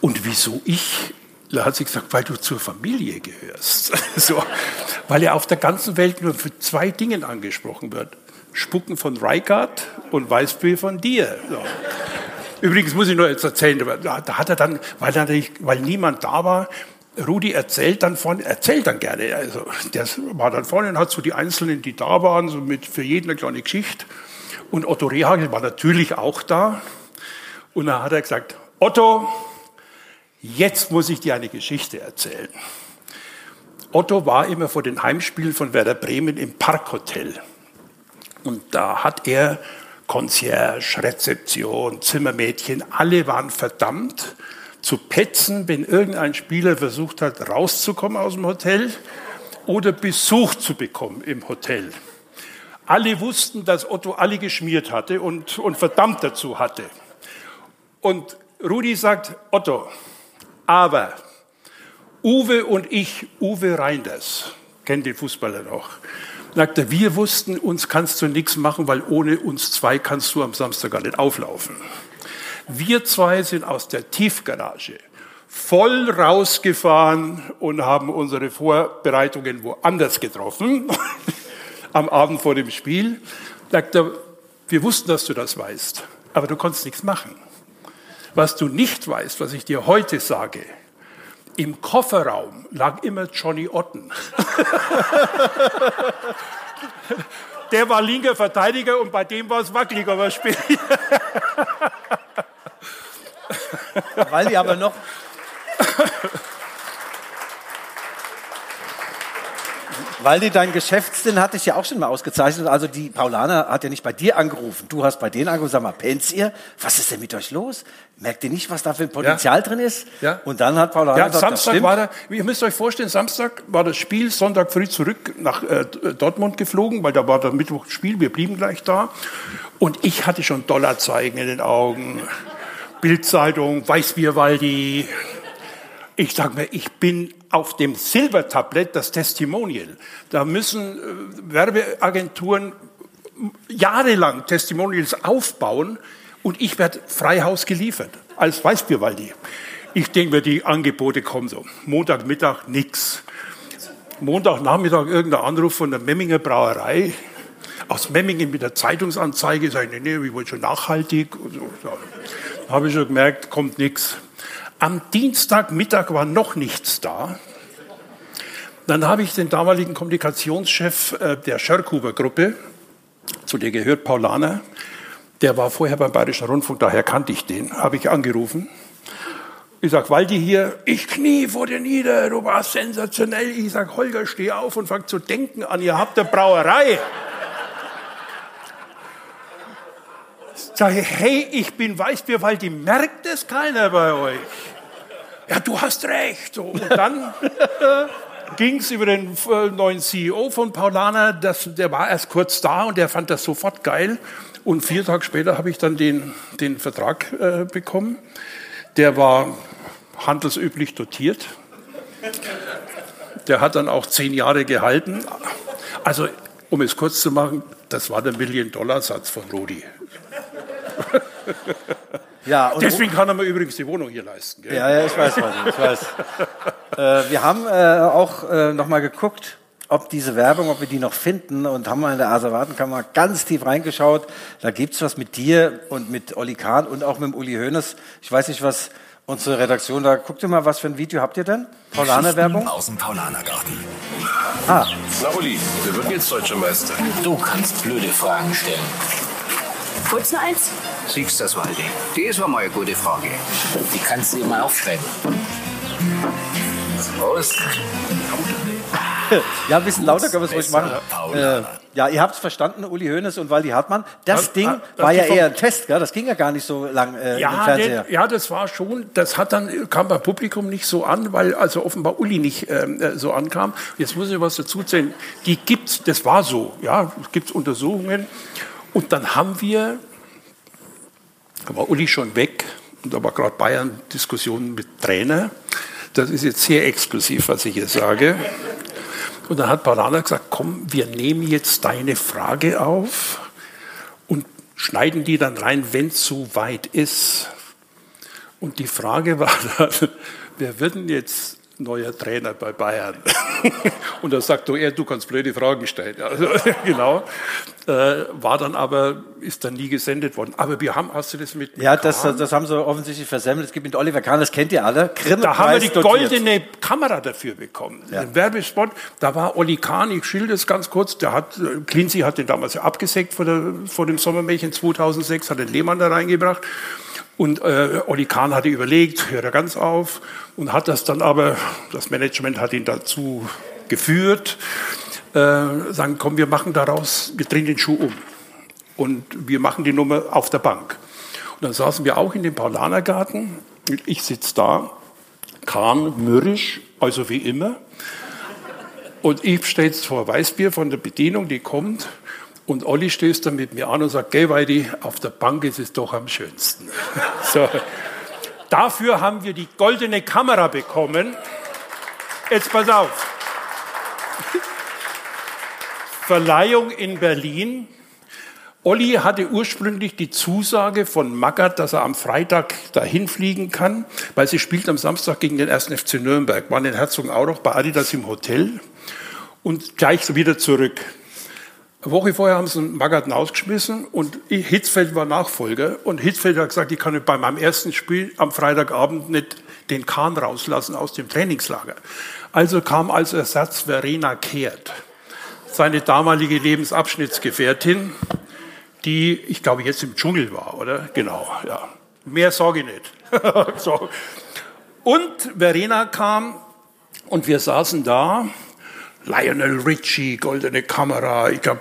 und wieso ich? Da hat sie gesagt, weil du zur Familie gehörst. so, weil er auf der ganzen Welt nur für zwei Dinge angesprochen wird. Spucken von Reichardt und Weißbier von dir. So. Übrigens muss ich nur jetzt erzählen, da hat er dann, weil, natürlich, weil niemand da war, Rudi erzählt dann von, erzählt dann gerne. Also, der war dann vorne und hat so die Einzelnen, die da waren, so mit für jeden eine kleine Geschichte. Und Otto Rehagel war natürlich auch da. Und dann hat er gesagt, Otto, jetzt muss ich dir eine Geschichte erzählen. Otto war immer vor den Heimspielen von Werder Bremen im Parkhotel. Und da hat er Concierge, Rezeption, Zimmermädchen, alle waren verdammt, zu petzen, wenn irgendein Spieler versucht hat, rauszukommen aus dem Hotel oder Besuch zu bekommen im Hotel. Alle wussten, dass Otto alle geschmiert hatte und, und verdammt dazu hatte. Und Rudi sagt, Otto, aber Uwe und ich, Uwe Reinders, kennt den Fußballer noch, sagte, wir wussten, uns kannst du nichts machen, weil ohne uns zwei kannst du am Samstag gar nicht auflaufen. Wir zwei sind aus der Tiefgarage voll rausgefahren und haben unsere Vorbereitungen woanders getroffen, am Abend vor dem Spiel. Sagt er, wir wussten, dass du das weißt, aber du konntest nichts machen. Was du nicht weißt, was ich dir heute sage, im Kofferraum lag immer Johnny Otten. Der war linker Verteidiger und bei dem war es wackelig, aber später. Weil die aber noch. Weil die dein Geschäftssinn hatte ich ja auch schon mal ausgezeichnet. Also die Paulaner hat ja nicht bei dir angerufen. Du hast bei denen angerufen. Sag mal, pennt ihr? Was ist denn mit euch los? Merkt ihr nicht, was da für ein Potenzial ja. drin ist? Ja. Und dann hat Paulaner ja, gesagt, Samstag war da, ihr müsst euch vorstellen, Samstag war das Spiel, Sonntag früh zurück nach äh, Dortmund geflogen, weil da war der Mittwochspiel, wir blieben gleich da. Und ich hatte schon Dollarzeigen in den Augen. Bildzeitung, Weißbierwaldi. Ich sage mir, ich bin auf dem Silbertablett das Testimonial. Da müssen äh, Werbeagenturen jahrelang Testimonials aufbauen und ich werde Freihaus geliefert als Weißbierwaldi. Ich denke mir, die Angebote kommen so. Montagmittag nix. Montagnachmittag irgendein Anruf von der Memminger Brauerei aus Memmingen mit der Zeitungsanzeige. Ich, nee, nee, ich wollte schon nachhaltig. Und so habe ich schon gemerkt, kommt nichts. Am Dienstagmittag war noch nichts da. Dann habe ich den damaligen Kommunikationschef äh, der Schörkhuber Gruppe, zu der gehört Paulaner, der war vorher beim Bayerischen Rundfunk, daher kannte ich den, habe ich angerufen. Ich sage, Waldi hier, ich knie vor dir nieder, du warst sensationell. Ich sage, Holger, steh auf und fang zu denken an, ihr habt eine Brauerei. Sage, hey, ich bin Weißbierwaldi, merkt es keiner bei euch? Ja, du hast recht. Und dann ging es über den äh, neuen CEO von Paulaner, das, der war erst kurz da und der fand das sofort geil. Und vier Tage später habe ich dann den, den Vertrag äh, bekommen. Der war handelsüblich dotiert. Der hat dann auch zehn Jahre gehalten. Also, um es kurz zu machen, das war der Million-Dollar-Satz von Rudi. Ja, Deswegen kann er mir übrigens die Wohnung hier leisten. Gell? Ja, ja, ich weiß, was ich weiß. äh, wir haben äh, auch äh, noch mal geguckt, ob diese Werbung, ob wir die noch finden und haben mal in der Asservatenkammer ganz tief reingeschaut. Da gibt's was mit dir und mit Olli Kahn und auch mit dem Uli Hoeneß. Ich weiß nicht, was unsere Redaktion da. Guckt ihr mal, was für ein Video habt ihr denn? Paulaner-Werbung? Aus dem Paulanergarten. Ah, Na Uli, wer wird jetzt deutscher Meister? Du kannst blöde Fragen stellen. Kurz noch eins? Siehst das, Waldi? Das war mal eine gute Frage. Die kannst du dir mal aufschreiben. Prost. ja, ein bisschen lauter können wir es ruhig machen. Äh, ja, ihr habt es verstanden, Uli Hoeneß und Waldi Hartmann. Das Ah, Ding ah, war ja eher ein Test, gell? das ging ja gar nicht so lang äh, im Ja, Fernseher. der, ja, das war schon, das hat dann, kam beim Publikum nicht so an, weil also offenbar Uli nicht ähm, äh, so ankam. Jetzt muss ich was dazu erzählen. Die gibt's, das war so, ja, es gibt Untersuchungen. Und dann haben wir, da war Uli schon weg und da war gerade Bayern Diskussionen mit Trainer. Das ist jetzt sehr exklusiv, was ich jetzt sage. Und dann hat Paulaner gesagt, komm, wir nehmen jetzt deine Frage auf und schneiden die dann rein, wenn es so weit ist. Und die Frage war dann, wer wird denn jetzt neuer Trainer bei Bayern? Und da sagt du, er, du kannst blöde Fragen stellen. Also, genau. Äh, war dann aber, ist dann nie gesendet worden. Aber wir haben, hast du das mit, mit Ja, das, das haben sie offensichtlich versemmelt. Es gibt mit Oliver Kahn, das kennt ihr alle. Grimme Da haben wir die dotiert. goldene Kamera dafür bekommen. Den Werbespot, da war Olli Kahn, ich schilder es ganz kurz, der hat, äh, Clincy hat den damals ja abgesägt vor, der, vor dem Sommermärchen 2006, hat den Lehmann da reingebracht. Und äh, Olli Kahn hatte überlegt, hört er ganz auf und hat das dann aber, das Management hat ihn dazu geführt, äh, sagen, komm, wir machen daraus, wir drehen den Schuh um und wir machen die Nummer auf der Bank. Und dann saßen wir auch in dem Paulanergarten. Ich sitze da, Kahn mürrisch, also wie immer. Und ich jetzt vor Weißbier von der Bedienung, die kommt. Und Olli stößt dann mit mir an und sagt, geh Weidi, auf der Bank ist es doch am schönsten. so. Dafür haben wir die goldene Kamera bekommen. Jetzt pass auf. Verleihung in Berlin. Olli hatte ursprünglich die Zusage von Magath, dass er am Freitag dahin fliegen kann, weil sie spielt am Samstag gegen den 1. FC Nürnberg, waren in Herzogenaurach bei Adidas im Hotel und gleich wieder zurück. Eine Woche vorher haben sie Magath rausgeschmissen und Hitzfeld war Nachfolger und Hitzfeld hat gesagt, ich kann bei meinem ersten Spiel am Freitagabend nicht den Kahn rauslassen aus dem Trainingslager. Also kam als Ersatz Verena Kehrt, seine damalige Lebensabschnittsgefährtin, die, ich glaube, jetzt im Dschungel war, oder? Genau, ja. Mehr sage ich nicht. so. Und Verena kam und wir saßen da. Lionel Richie, goldene Kamera, ich glaube,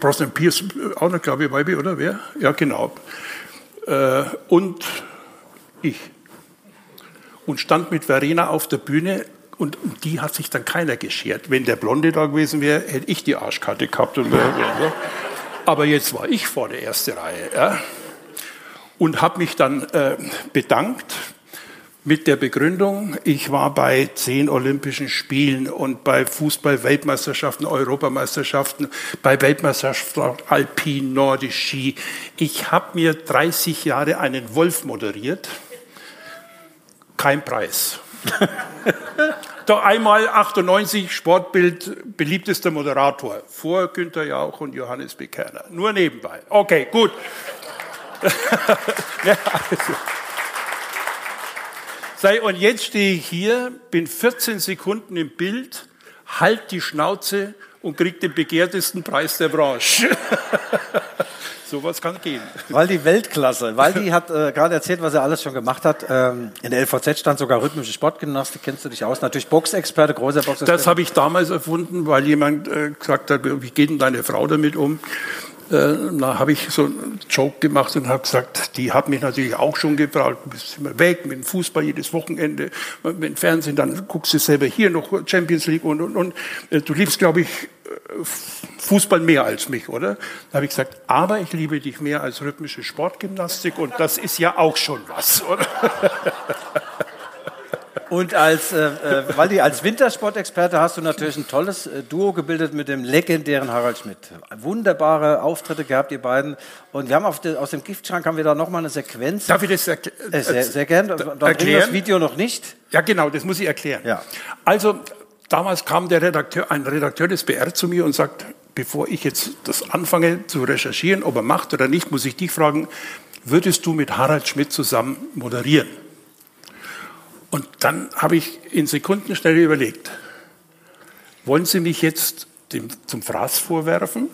Brosnan Pierce, auch noch, glaube ich, Weibi, oder wer? Ja, genau. Äh, und ich. Und stand mit Verena auf der Bühne und um die hat sich dann keiner geschert. Wenn der Blonde da gewesen wäre, hätte ich die Arschkarte gehabt. Und, aber jetzt war ich vor der ersten Reihe. Ja? Und habe mich dann äh, bedankt mit der Begründung, ich war bei zehn Olympischen Spielen und bei Fußball-Weltmeisterschaften, Europameisterschaften, bei Weltmeisterschaften Alpin, Nordisch Ski. Ich habe mir 30 Jahre einen Wolf moderiert. Kein Preis. Doch einmal 98 Sportbild beliebtester Moderator vor Günter Jauch und Johannes B. Kerner. Nur nebenbei. Okay, gut. ja, also. Sei, und jetzt stehe ich hier, bin 14 Sekunden im Bild, halt die Schnauze und krieg den begehrtesten Preis der Branche. Sowas kann gehen. Waldi Weltklasse. Waldi hat äh, gerade erzählt, was er alles schon gemacht hat. Ähm, in der LVZ stand sogar rhythmische Sportgymnastik. Kennst du dich aus? Natürlich Boxexperte, großer Boxexperte. Das habe ich damals erfunden, weil jemand äh, gesagt hat, wie geht denn deine Frau damit um? Äh, da habe ich so einen Joke gemacht und habe gesagt, die hat mich natürlich auch schon gefragt, du bist immer weg mit dem Fußball jedes Wochenende, mit dem Fernsehen, dann guckst du selber hier noch Champions League und, und, und. Äh, du liebst, glaube ich, Fußball mehr als mich, oder? Da habe ich gesagt, aber ich liebe dich mehr als rhythmische Sportgymnastik und das ist ja auch schon was, oder? Und als, äh, äh, Waldi, als Wintersportexperte hast du natürlich ein tolles äh, Duo gebildet mit dem legendären Harald Schmidt. Wunderbare Auftritte gehabt, ihr beiden. Und wir haben auf de, aus dem Giftschrank haben wir da nochmal eine Sequenz. Darf ich das erkl äh, sehr, sehr gern. Da, erklären? das Video noch nicht. Ja, genau, das muss ich erklären. Ja. Also, damals kam der Redakteur, ein Redakteur des BR zu mir und sagt, bevor ich jetzt das anfange zu recherchieren, ob er macht oder nicht, muss ich dich fragen, würdest du mit Harald Schmidt zusammen moderieren? Und dann habe ich in Sekunden schnell überlegt, wollen Sie mich jetzt dem, zum Fraß vorwerfen?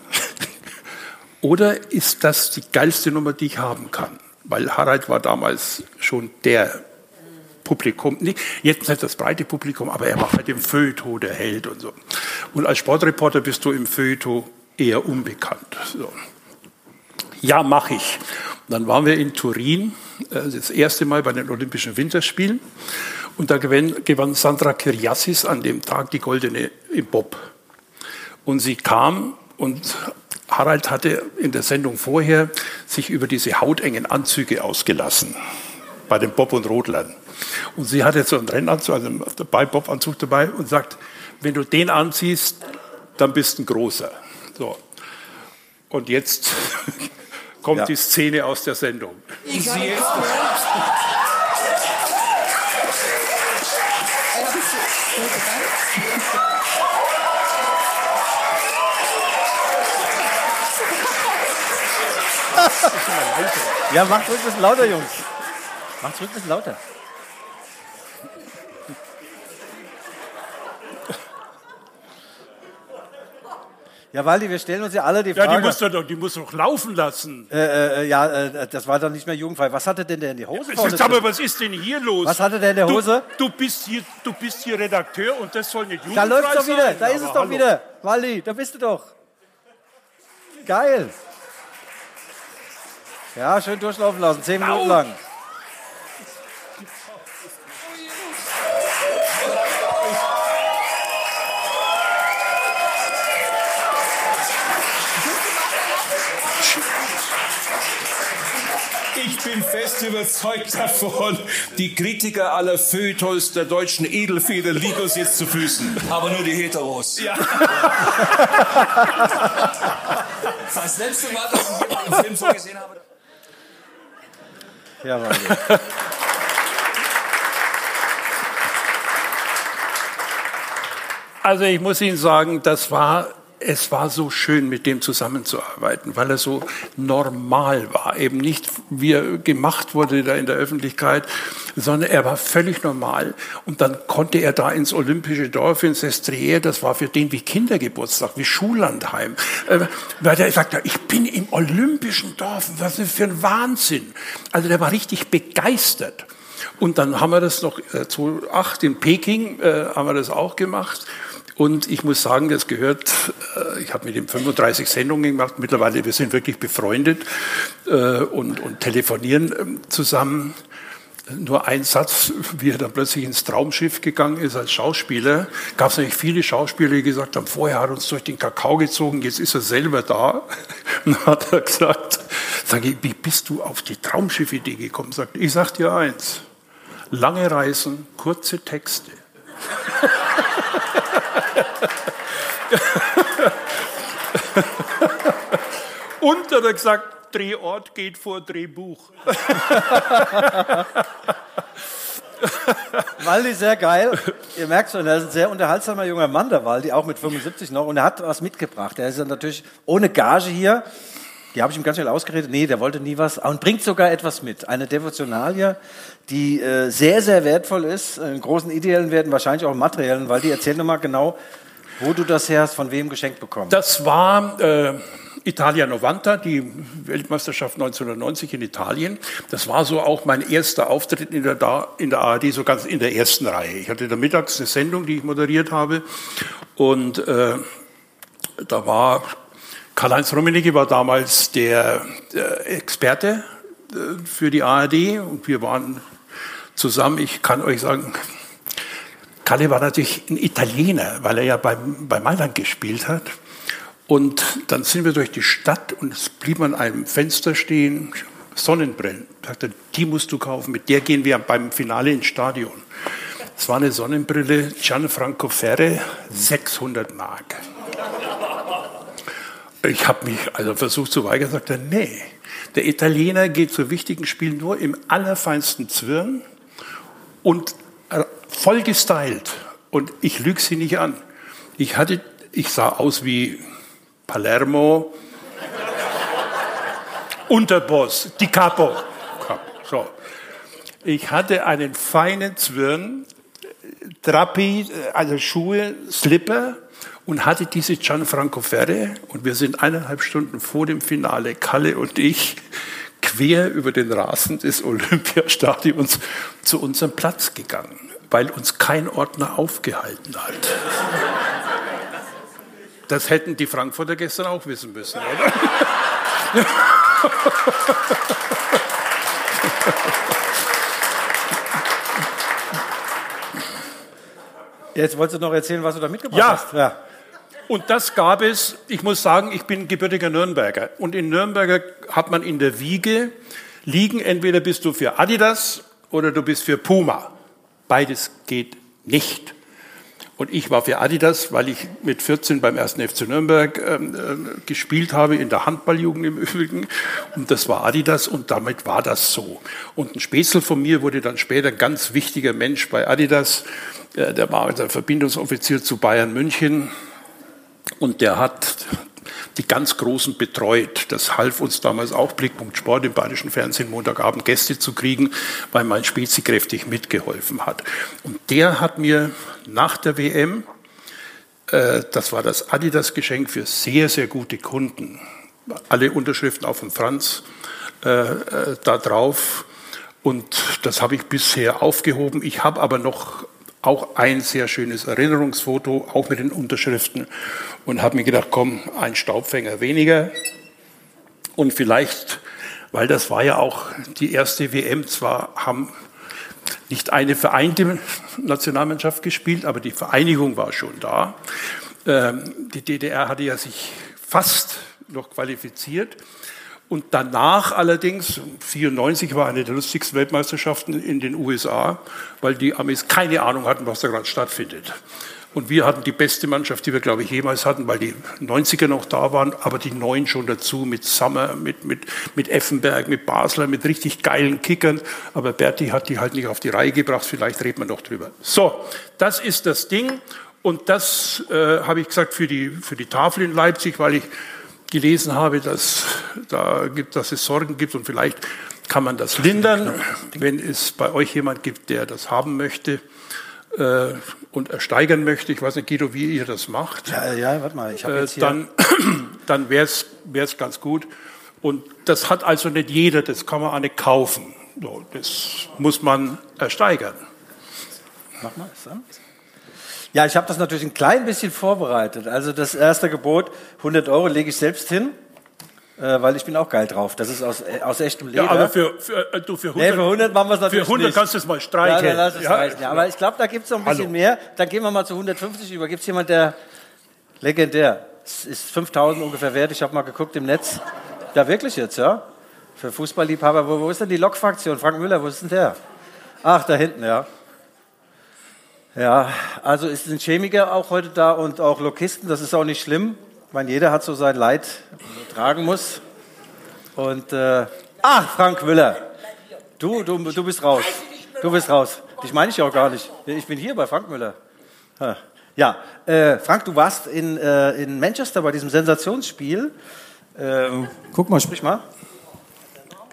Oder ist das die geilste Nummer, die ich haben kann? Weil Harald war damals schon der Publikum, nicht, jetzt nicht das breite Publikum, aber er war halt im Feuilleton der Held und so. Und als Sportreporter bist du im Feuilleton eher unbekannt. So. Ja, mache ich. Dann waren wir in Turin, äh, das erste Mal bei den Olympischen Winterspielen. Und da gewann, Sandra Kyriassis an dem Tag die Goldene im Bob. Und sie kam und Harald hatte in der Sendung vorher sich über diese hautengen Anzüge ausgelassen bei den Bob und Rodlern. Und sie hatte so einen Rennanzug, also einen Bob-Anzug dabei und sagt, wenn du den anziehst, dann bist du ein großer. So. Und jetzt kommt ja. die Szene aus der Sendung. Ich sehe Ja, macht ruhig ein bisschen lauter, Jungs. Macht ruhig ein bisschen lauter. Ja, Waldi, wir stellen uns ja alle die Frage. Ja, die muss doch, die muss doch laufen lassen. Äh, äh, ja, äh, das war dann nicht mehr jugendfrei. Was hatte denn der in die Hose? Ist, aber was ist denn hier los? Was hatte der in der Hose? Du, du, bist, hier, du bist hier Redakteur und das soll nicht jugendfrei sein. Da läuft doch wieder, da ist es doch hallo. wieder. Waldi, da bist du doch. Geil. Ja, schön durchlaufen lassen, zehn Minuten lang. Überzeugt davon, die Kritiker aller Feuilletons der deutschen Edelfeder liegen uns jetzt zu Füßen. Aber nur die Heteros. Ja. Das letzte Mal, dass ich einen Film so gesehen habe. Ja, warte. Also ich muss Ihnen sagen, das war es war so schön, mit dem zusammenzuarbeiten, weil er so normal war. Eben nicht, wie er gemacht wurde da in der Öffentlichkeit, sondern er war völlig normal. Und dann konnte er da ins Olympische Dorf, ins Estrier, das war für den wie Kindergeburtstag, wie Schullandheim. Äh, weil er sagte, ich bin im Olympischen Dorf, was ist für ein Wahnsinn. Also der war richtig begeistert. Und dann haben wir das noch äh, 2008 in Peking, äh, haben wir das auch gemacht. Und ich muss sagen, das gehört, äh, ich habe mit ihm 35 Sendungen gemacht, mittlerweile, wir sind wirklich befreundet äh, und, und telefonieren ähm, zusammen. Nur ein Satz, wie er dann plötzlich ins Traumschiff gegangen ist als Schauspieler, gab es natürlich viele Schauspieler, die gesagt haben, vorher hat er uns durch den Kakao gezogen, jetzt ist er selber da. Und hat er gesagt, sage ich, wie bist du auf die Traumschiff-Idee gekommen? Sagt, ich sag dir eins, lange Reisen, kurze Texte. Und hat er gesagt, Drehort geht vor Drehbuch. Waldi, sehr geil. Ihr merkt schon, er ist ein sehr unterhaltsamer junger Mann, der Waldi, auch mit 75 noch. Und er hat was mitgebracht. Er ist ja natürlich ohne Gage hier. Die habe ich ihm ganz schnell ausgeredet. Nee, der wollte nie was. Und bringt sogar etwas mit. Eine Devotionalie, die äh, sehr, sehr wertvoll ist. In großen ideellen Werten, wahrscheinlich auch materiellen. Waldi, erzähl nochmal genau, wo du das her hast, von wem geschenkt bekommen. Das war äh, Italia 90, die Weltmeisterschaft 1990 in Italien. Das war so auch mein erster Auftritt in der, in der ARD, so ganz in der ersten Reihe. Ich hatte da mittags eine Sendung, die ich moderiert habe. Und äh, da war Karl-Heinz Rummenigge war damals der, der Experte äh, für die ARD und wir waren zusammen. Ich kann euch sagen, Kalle war natürlich ein Italiener, weil er ja bei, bei Mailand gespielt hat. Und dann sind wir durch die Stadt und es blieb an einem Fenster stehen, Sonnenbrillen. Sagte, die musst du kaufen, mit der gehen wir beim Finale ins Stadion. Es war eine Sonnenbrille Gianfranco Ferre, 600 Mark. Ich habe mich also versucht zu weigern, sagte, nee, der Italiener geht zu wichtigen Spielen nur im allerfeinsten Zwirn und voll gestylt. Und ich lüge Sie nicht an. Ich hatte, ich sah aus wie Palermo, Unterboss, Di Capo. So. Ich hatte einen feinen Zwirn, Trappi, also Schuhe, Slipper und hatte diese Gianfranco Ferre und wir sind eineinhalb Stunden vor dem Finale, Kalle und ich, quer über den Rasen des Olympiastadions zu unserem Platz gegangen, weil uns kein Ordner aufgehalten hat. Das hätten die Frankfurter gestern auch wissen müssen, oder? Jetzt wolltest du noch erzählen, was du da mitgebracht Ja. hast. Ja. Und das gab es, ich muss sagen, ich bin gebürtiger Nürnberger. Und in Nürnberger hat man in der Wiege liegen, entweder bist du für Adidas oder du bist für Puma. Beides geht nicht. Und ich war für Adidas, weil ich mit 14 beim 1. FC Nürnberg ähm, äh, gespielt habe, in der Handballjugend im Übrigen. Und das war Adidas und damit war das so. Und ein Spätzle von mir wurde dann später ein ganz wichtiger Mensch bei Adidas. Äh, der war der Verbindungsoffizier zu Bayern München. Und der hat die ganz Großen betreut. Das half uns damals auch, Blickpunkt Sport im Bayerischen Fernsehen, Montagabend Gäste zu kriegen, weil mein Spezi kräftig mitgeholfen hat. Und der hat mir nach der WM, äh, das war das Adidas-Geschenk für sehr, sehr gute Kunden, alle Unterschriften auch von Franz äh, äh, da drauf. Und das habe ich bisher aufgehoben. Ich habe aber noch auch ein sehr schönes Erinnerungsfoto, auch mit den Unterschriften. Und habe mir gedacht, komm, ein Staubfänger weniger. Und vielleicht, weil das war ja auch die erste WM, zwar haben nicht eine vereinte Nationalmannschaft gespielt, aber die Vereinigung war schon da. Ähm, Die DDR hatte ja sich fast noch qualifiziert. Und danach allerdings, 94 war eine der lustigsten Weltmeisterschaften in den USA, weil die Amis keine Ahnung hatten, was da gerade stattfindet. Und wir hatten die beste Mannschaft, die wir, glaube ich, jemals hatten, weil die 90er noch da waren, aber die Neuen schon dazu, mit Sommer, mit, mit, mit Effenberg, mit Basler, mit richtig geilen Kickern. Aber Berti hat die halt nicht auf die Reihe gebracht, vielleicht reden wir noch drüber. So, das ist das Ding. Und das äh, habe ich gesagt für die, für die Tafel in Leipzig, weil ich gelesen habe, dass, da gibt, dass es Sorgen gibt und vielleicht kann man das lindern, wenn es bei euch jemand gibt, der das haben möchte äh, und ersteigern möchte. Ich weiß nicht, Guido, wie ihr das macht. Ja, ja, warte mal, ich habe Äh, jetzt hier... dann dann wäre es ganz gut. Und das hat also nicht jeder, das kann man auch nicht kaufen. So, das muss man ersteigern. Mach mal, Sam. Ja, ich habe das natürlich ein klein bisschen vorbereitet. Also das erste Gebot, 100 Euro lege ich selbst hin, äh, weil ich bin auch geil drauf. Das ist aus, äh, aus echtem Leder. Ja, aber für, für, äh, du für 100, Nee, für 100 machen wir es natürlich Für 100 nicht. kannst du es mal Ja, streichen. dann lass es Ja. reichen. Ja, aber ich glaube, da gibt es noch ein bisschen Hallo. mehr. Dann gehen wir mal zu 150 über. Gibt es jemand, der legendär, es ist 5000 ungefähr wert. Ich habe mal geguckt im Netz. Ja, wirklich jetzt, ja? Für Fußballliebhaber. Wo, wo ist denn die Lokfraktion? Frank Müller, wo ist denn der? Ach, da hinten, ja. Ja, also es sind Chemiker auch heute da und auch Lokisten. Das ist auch nicht schlimm. Ich meine, jeder hat so sein Leid, das er tragen muss. Und, äh, ach, Frank Müller. Du, du, du bist raus. Du bist raus. Dich meine ich auch gar nicht. Ich bin hier bei Frank Müller. Ja, äh, Frank, du warst in, äh, in Manchester bei diesem Sensationsspiel. Ähm, guck mal, sprich mal.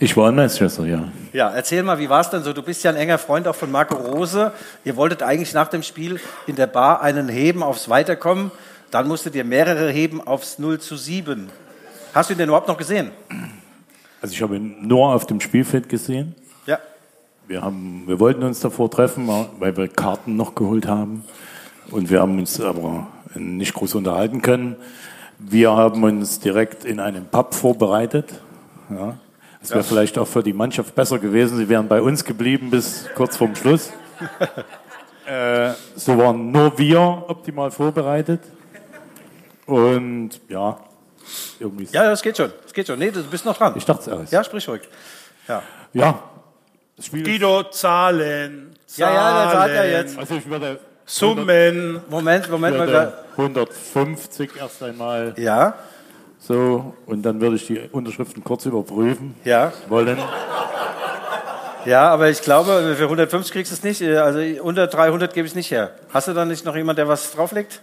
Ich war in Manchester, ja. Ja, erzähl mal, wie war es denn so? Du bist ja ein enger Freund auch von Marco Rose. Ihr wolltet eigentlich nach dem Spiel in der Bar einen Heben aufs Weiterkommen. Dann musstet ihr mehrere heben aufs 0 zu 7. Hast du ihn denn überhaupt noch gesehen? Also ich habe ihn nur auf dem Spielfeld gesehen. Ja. Wir, haben, wir wollten uns davor treffen, weil wir Karten noch geholt haben. Und wir haben uns aber nicht groß unterhalten können. Wir haben uns direkt in einem Pub vorbereitet. Ja. Das wäre Ja. vielleicht auch für die Mannschaft besser gewesen. Sie wären bei uns geblieben bis kurz vorm Schluss. äh, so waren nur wir optimal vorbereitet. Und ja, irgendwie. Ja, das geht schon. Das geht schon. Nee, du bist noch dran. Ich dachte erst. Ja, sprich ruhig. Ja. Ja. Guido, Zahlen. Ja, ja, das hat er Zahlen, jetzt. Also ich würde Summen. Moment, Moment Ich mal. würde 150 erst einmal. Ja. So, und dann würde ich die Unterschriften kurz überprüfen Ja. wollen. Ja, aber ich glaube, für 150 kriegst du es nicht. Also unter 300 gebe ich es nicht her. Hast du da nicht noch jemand, der was drauflegt?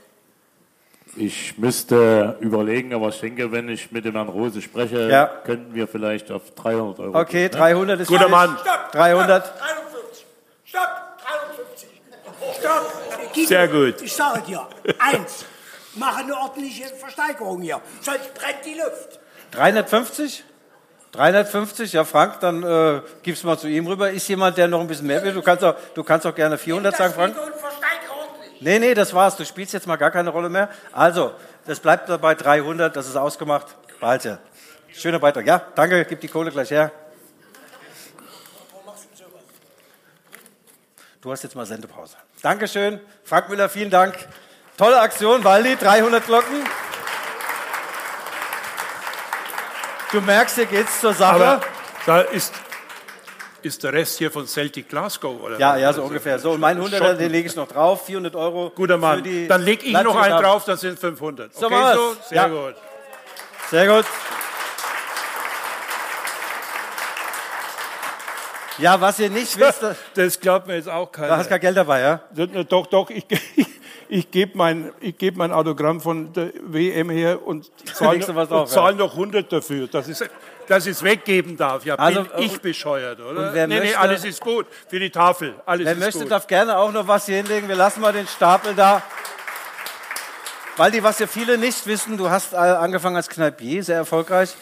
Ich müsste überlegen, aber ich denke, wenn ich mit dem Herrn Rose spreche, Ja. könnten wir vielleicht auf 300 Euro. Okay, gehen, ne? 300 ist Guter. Mann. 300. Stopp! 53. Stopp! Guido, Sehr gut. Ich sage dir, eins, mach eine ordentliche Versteigerung hier, sonst brennt die Luft. 350? 350, ja Frank, dann äh, gib's mal zu ihm rüber. Ist jemand, der noch ein bisschen mehr will? Du kannst auch, du kannst auch gerne 400 sagen, Frank. Nee, nee, das war's. Du spielst jetzt mal gar keine Rolle mehr. Also, das bleibt dabei 300, das ist ausgemacht. Behalte. Schöner Beitrag. Ja, danke, gib die Kohle gleich her. Du hast jetzt mal Sendepause. Dankeschön. Frank Müller, vielen Dank. Tolle Aktion, Waldi, 300 Glocken. Du merkst, hier geht's zur Sache. Aber da ist, ist der Rest hier von Celtic Glasgow, oder? Ja, ja, so Also, ungefähr. So, und mein 100er, Schotten. den lege ich noch drauf. 400 Euro. Guter Mann. Dann leg ich noch einen drauf, das sind 500. So okay, so? wir's. Sehr Ja. gut. Sehr gut. Ja, was ihr nicht wisst, das, Das glaubt mir jetzt auch keiner. du hast kein Geld dabei, ja? Doch, doch, ich, ich gebe mein, ich geb mein Autogramm von der WM her und zahle noch, und zahl ja. noch 100 dafür, dass ich dass ich es weggeben darf. Ja, Also, bin ich bescheuert, oder? nee, nee, möchte- alles ist gut. Für die Tafel, alles Wer ist möchte, gut. darf gerne auch noch was hier hinlegen. Wir lassen mal den Stapel da. Waldi, was ja viele nicht wissen, du hast äh, angefangen als Kneipier, sehr erfolgreich.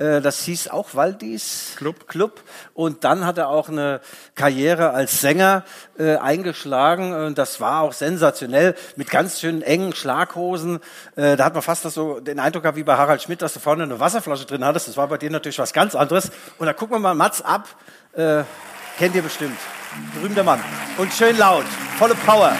Äh, Das hieß auch Waldis Club. Club. Und dann hat er auch eine Karriere als Sänger äh, eingeschlagen. Und das war auch sensationell mit ganz schönen engen Schlaghosen. Äh, Da hat man fast das so den Eindruck gehabt wie bei Harald Schmidt, dass du vorne eine Wasserflasche drin hattest. Das war bei dir natürlich was ganz anderes. Und da gucken wir mal Mats ab. Kennt ihr bestimmt. Berühmter Mann. Und schön laut. Volle Power.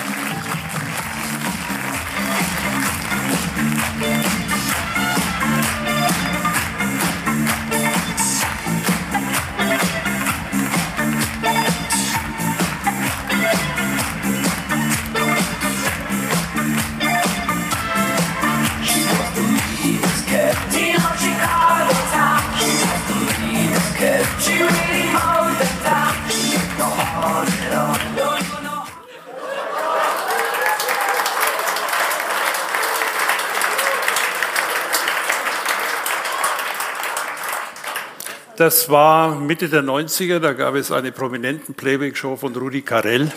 Das war Mitte der 90er, da gab es eine prominenten Playback-Show von Rudi Carell.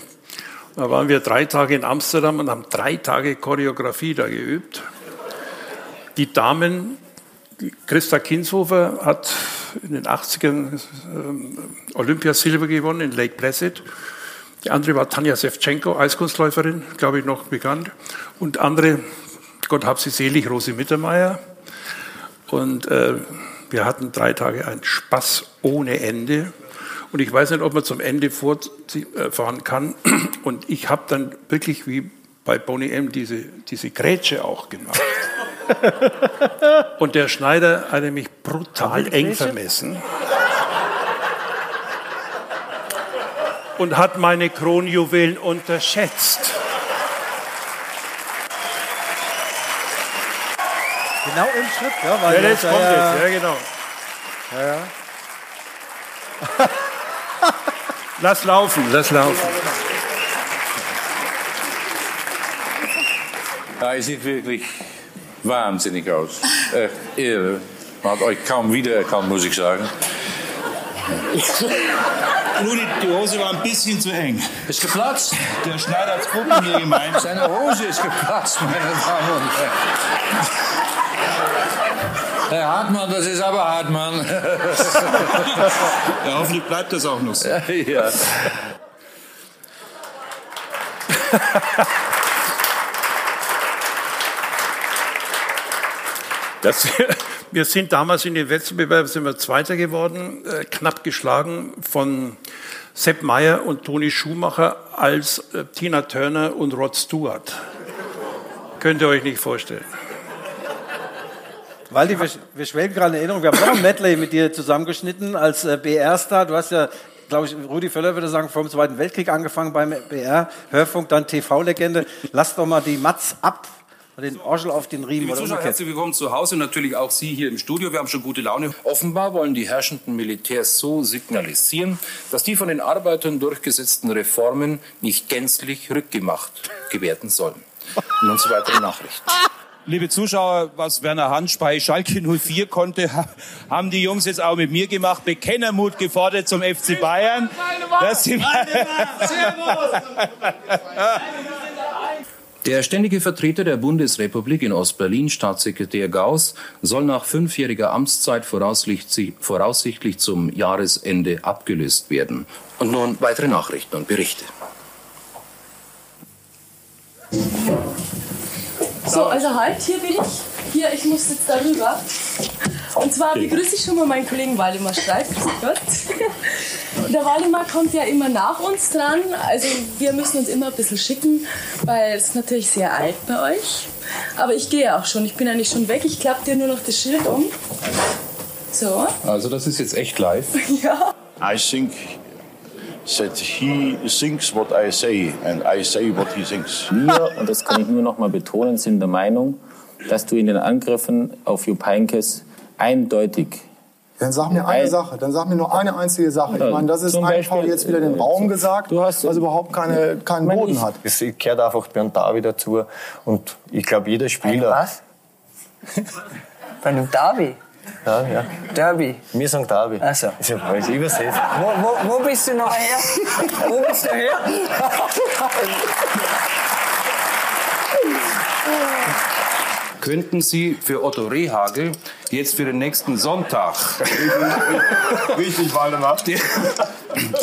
Da waren wir drei Tage in Amsterdam und haben drei Tage Choreografie da geübt. Die Damen, Christa Kinshofer hat in den 80ern ähm, Olympiasilber gewonnen in Lake Placid. Die andere war Tanja Sevchenko, Eiskunstläuferin, glaube ich noch bekannt. Und andere, Gott hab sie selig, Rosi Mittermeier. Und äh, wir hatten drei Tage einen Spaß ohne Ende. Und ich weiß nicht, ob man zum Ende fortfahren kann. Und ich habe dann wirklich wie bei Boney M. diese, diese Grätsche auch gemacht. Und der Schneider hatte mich brutal eng vermessen. Und hat meine Kronjuwelen unterschätzt. Genau im Schritt, ja? Weil Ja, das das kommt ja, jetzt, ja genau. Ja, ja. Lass laufen, lass laufen. Ja, ihr seht wirklich wahnsinnig aus. Echt Ehre. Man hat euch kaum wiedererkannt, muss ich sagen. Rudi, die Hose war ein bisschen zu eng. Ist geplatzt? Der Schneider hat's gut mit mir gemeint. Seine Hose ist geplatzt, meine Damen und Herren. Herr Hartmann, das ist aber Hartmann. Ja, hoffentlich bleibt das auch noch so. ja. Das, wir sind damals in den Wettbewerb sind wir Zweiter geworden, äh, knapp geschlagen von Sepp Meyer und Toni Schumacher als äh, Tina Turner und Rod Stewart. Könnt ihr euch nicht vorstellen. Waldi, wir, wir schwelgen gerade in Erinnerung. Wir haben noch ein Medley mit dir zusammengeschnitten als äh, BR-Star. Du hast ja, glaube ich, Rudi Völler würde sagen, vor dem Zweiten Weltkrieg angefangen beim BR, Hörfunk, dann TV-Legende. Lass doch mal die Mats ab den Orschel auf den Riemen Liebe Zuschauer, herzlich willkommen zu Hause und natürlich auch Sie hier im Studio. Wir haben schon gute Laune. Offenbar wollen die herrschenden Militärs so signalisieren, dass die von den Arbeitern durchgesetzten Reformen nicht gänzlich rückgemacht werden sollen. Und zu weiteren Nachrichten. Liebe Zuschauer, was Werner Hansch bei Schalke 04 konnte, ha- haben die Jungs jetzt auch mit mir gemacht. Bekennermut gefordert zum FC Bayern. Das sind Der ständige Vertreter der Bundesrepublik in Ostberlin, Staatssekretär Gauss, soll nach fünfjähriger Amtszeit voraussichtlich zum Jahresende abgelöst werden. Und nun weitere Nachrichten und Berichte. So, also halt, hier bin ich. Hier, ich muss jetzt darüber. Und zwar begrüße ich schon mal meinen Kollegen Waldemar Gott. Der Waldemar kommt ja immer nach uns dran. Also wir müssen uns immer ein bisschen schicken, weil es ist natürlich sehr alt bei euch. Aber ich gehe auch schon. Ich bin eigentlich schon weg. Ich klappe dir nur noch das Schild um. So. Also das ist jetzt echt live. Ja. I think that he thinks what I say and I say what he thinks. Wir, und das kann ich nur noch mal betonen, sind der Meinung, dass du in den Angriffen auf Jupp Heynckes eindeutig Dann sag mir eine Ein- Sache, dann sag mir nur eine einzige Sache. Ich meine, das ist Zum einfach Beispiel, jetzt wieder in den Raum gesagt, was überhaupt keine, keinen Boden ich- hat. Es gehört einfach Bernd Davi dazu. Und ich glaube, jeder Spieler. Was? Bei einem Derby? Ja, ja. Derby. Wir sagen Davi. Also. Ist ja falsch übersetzt. Wo, wo, wo bist du noch her? Wo bist du her? Könnten Sie für Otto Rehagel jetzt für den nächsten Sonntag Richtig, Waldemar. die,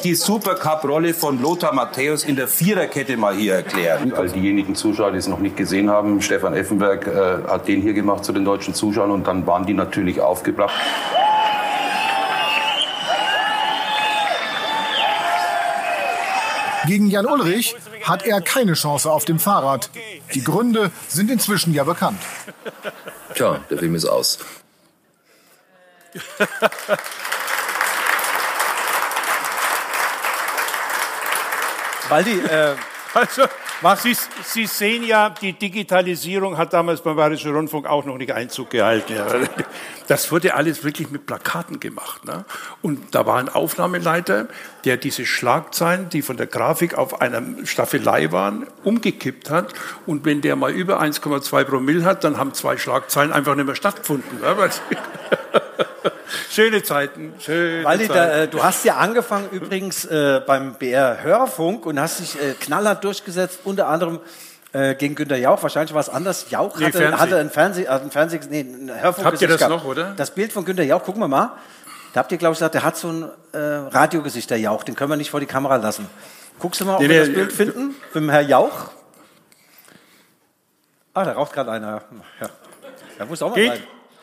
die Supercup-Rolle von Lothar Matthäus in der Viererkette mal hier erklären? All diejenigen Zuschauer, die es noch nicht gesehen haben, Stefan Effenberg äh, hat den hier gemacht zu den deutschen Zuschauern und dann waren die natürlich aufgebracht. Gegen Jan Ulrich hat er keine Chance auf dem Fahrrad. Die Gründe sind inzwischen ja bekannt. Tja, der Film ist aus. Waldi, äh, Also, Sie, Sie sehen ja, die Digitalisierung hat damals beim Bayerischen Rundfunk auch noch nicht Einzug gehalten. Ja. Das wurde alles wirklich mit Plakaten gemacht. Ne? Und da war ein Aufnahmeleiter, der diese Schlagzeilen, die von der Grafik auf einer Staffelei waren, umgekippt hat. Und wenn der mal über 1,2 Promille hat, dann haben zwei Schlagzeilen einfach nicht mehr stattgefunden. Weil- schöne Zeiten, schöne Waldi, Zeiten. da, äh, du hast ja angefangen übrigens äh, beim BR Hörfunk und hast dich äh, knallhart durchgesetzt, unter anderem äh, gegen Günter Jauch. Wahrscheinlich war es anders. Jauch Nee, hatte, hatte ein Fernseh, äh, ein Fernseh, nee, ein Hörfunk. Habt ihr das noch, oder? Das Bild von Günter Jauch, gucken wir mal. Da habt ihr, glaube ich, gesagt, der hat so ein äh, Radiogesicht, der Jauch. Den können wir nicht vor die Kamera lassen. Guckst du mal, ob Nee, wir nee, das Bild finden? Mit dem Herr Jauch? Ah, da raucht gerade einer. Ja. Da muss auch mal Geht? sein.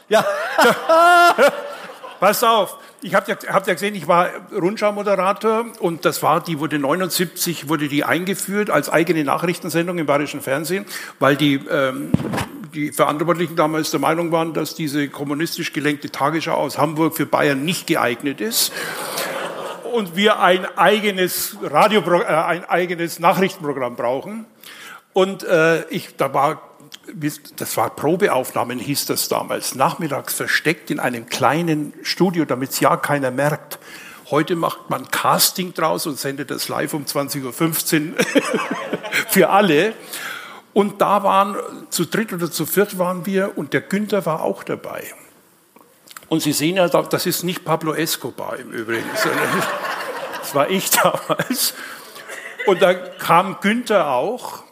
Ja. Pass auf, ich habe ja, habt ja gesehen, ich war Rundschau-Moderator und das war, die wurde 79, wurde die eingeführt als eigene Nachrichtensendung im Bayerischen Fernsehen, weil die, ähm, die Verantwortlichen damals der Meinung waren, dass diese kommunistisch gelenkte Tagesschau aus Hamburg für Bayern nicht geeignet ist und wir ein eigenes Radio, äh, ein eigenes Nachrichtenprogramm brauchen. Und äh, ich, da war, das war Probeaufnahmen, hieß das damals, nachmittags versteckt in einem kleinen Studio, damit es ja keiner merkt. Heute macht man Casting draus und sendet das live um 20.15 Uhr für alle. Und da waren, zu dritt oder zu viert waren wir und der Günther war auch dabei. Und Sie sehen ja, da- das ist nicht Pablo Escobar im Übrigen, sondern das war ich damals. Und da kam Günther auch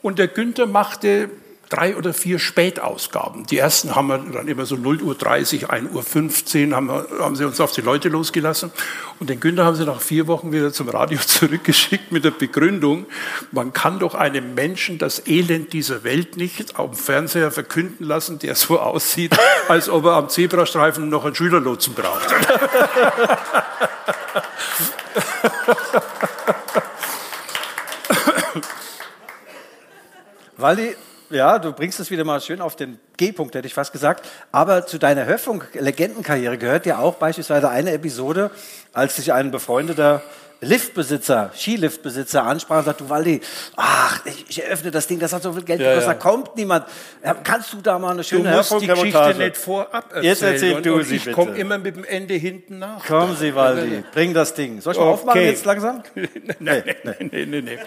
und der Günther machte drei oder vier Spätausgaben. Die ersten haben wir dann immer so 0 Uhr 30, 1 Uhr 15 haben, haben sie uns auf die Leute losgelassen. Und den Günther haben sie nach vier Wochen wieder zum Radio zurückgeschickt mit der Begründung, man kann doch einem Menschen das Elend dieser Welt nicht auf dem Fernseher verkünden lassen, der so aussieht, als ob er am Zebrastreifen noch einen Schülerlotsen braucht. Waldi, ja, du bringst es wieder mal schön auf den G-Punkt, hätte ich fast gesagt. Aber zu deiner Hörfunk-Legendenkarriere gehört ja auch beispielsweise eine Episode, als sich ein befreundeter Liftbesitzer, Skiliftbesitzer ansprach und sagt, du Waldi, ach, ich, ich eröffne das Ding, das hat so viel Geld Ja, gekostet, ja. da kommt niemand. Ja, kannst du da mal eine Du schöne musst die Geschichte nicht vorab erzählen. Jetzt erzähl und, du und sie Ich bitte. komme immer mit dem Ende hinten nach. Kommen Sie, Waldi, bring das Ding. Soll ich mal Okay. aufmachen jetzt langsam? nein, nein, nein, nein, nein.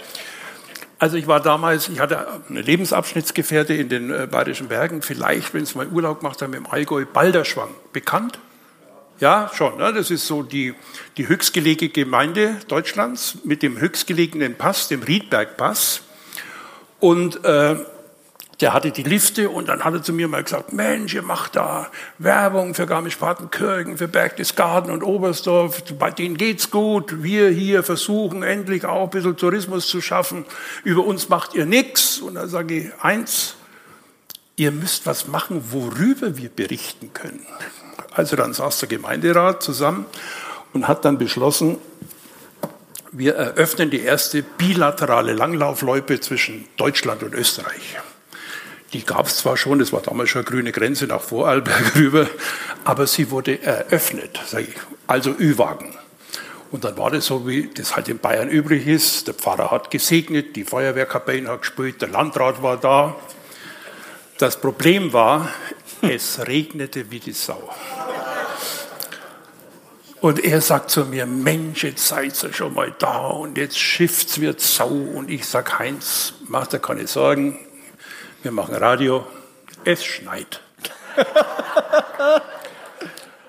Also ich war damals, ich hatte eine Lebensabschnittsgefährte in den äh, Bayerischen Bergen, vielleicht, wenn Sie mal Urlaub gemacht haben, im Allgäu, Balderschwang. Bekannt? Ja, schon. Ne? Das ist so die, die höchstgelegene Gemeinde Deutschlands mit dem höchstgelegenen Pass, dem Riedbergpass. Und äh, der hatte die Lifte und dann hat er zu mir mal gesagt, Mensch, ihr macht da Werbung für Garmisch-Partenkirchen, für Berchtesgaden und Oberstdorf, bei denen geht's gut. Wir hier versuchen endlich auch ein bisschen Tourismus zu schaffen. Über uns macht ihr nichts. Und dann sage ich eins, ihr müsst was machen, worüber wir berichten können. Also dann saß der Gemeinderat zusammen und hat dann beschlossen, wir eröffnen die erste bilaterale Langlaufloipe zwischen Deutschland und Österreich. Die gab es zwar schon, das war damals schon eine grüne Grenze nach Vorarlberg rüber, aber sie wurde eröffnet, also Ü-Wagen. Und dann war das so, wie das halt in Bayern üblich ist. Der Pfarrer hat gesegnet, die Feuerwehrkapelle hat gespielt, der Landrat war da. Das Problem war, es regnete wie die Sau. Und er sagt zu mir, Mensch, jetzt seid ihr schon mal da und jetzt schifft's wird Sau. Und ich sag, Heinz, mach dir keine Sorgen, wir machen Radio, es schneit.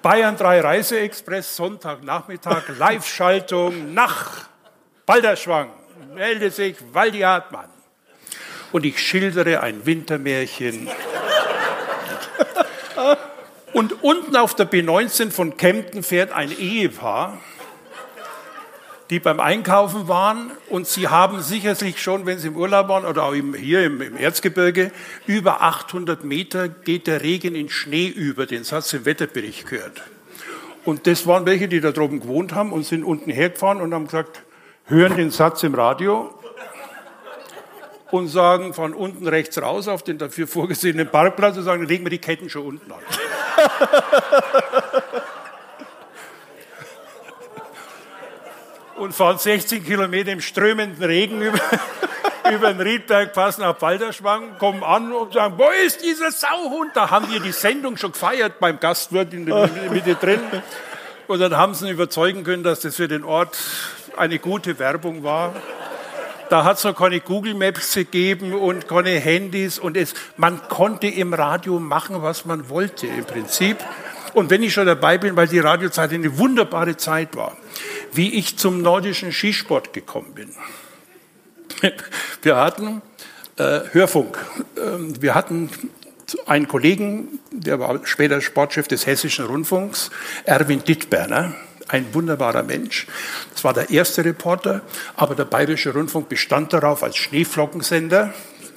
Bayern 3 Reiseexpress, Sonntagnachmittag, Live-Schaltung nach Balderschwang. Melde sich Waldi Hartmann. Und ich schildere ein Wintermärchen. Und unten auf der B19 von Kempten fährt ein Ehepaar, die beim Einkaufen waren und sie haben sicherlich schon, wenn sie im Urlaub waren oder auch hier im, im Erzgebirge, über 800 Meter geht der Regen in Schnee über, den Satz im Wetterbericht gehört. Und das waren welche, die da droben gewohnt haben und sind unten hergefahren und haben gesagt, hören den Satz im Radio und sagen von unten rechts raus auf den dafür vorgesehenen Parkplatz und sagen, legen wir die Ketten schon unten an. und fahren 16 Kilometer im strömenden Regen über, über den Riedbergpass nach Balderschwang, kommen an und sagen, wo ist dieser Sauhund? Da haben wir die Sendung schon gefeiert beim Gastwirt in der Mitte drin. Und dann haben sie ihn überzeugen können, dass das für den Ort eine gute Werbung war. Da hat es noch keine Google Maps gegeben und keine Handys und es, man konnte im Radio machen, was man wollte im Prinzip. Und wenn ich schon dabei bin, weil die Radiozeit eine wunderbare Zeit war, wie ich zum nordischen Skisport gekommen bin. Wir hatten äh, Hörfunk. Ähm, wir hatten einen Kollegen, der war später Sportchef des Hessischen Rundfunks, Erwin Dittberner, ein wunderbarer Mensch. Das war der erste Reporter, aber der Bayerische Rundfunk bestand darauf, als Schneeflockensender,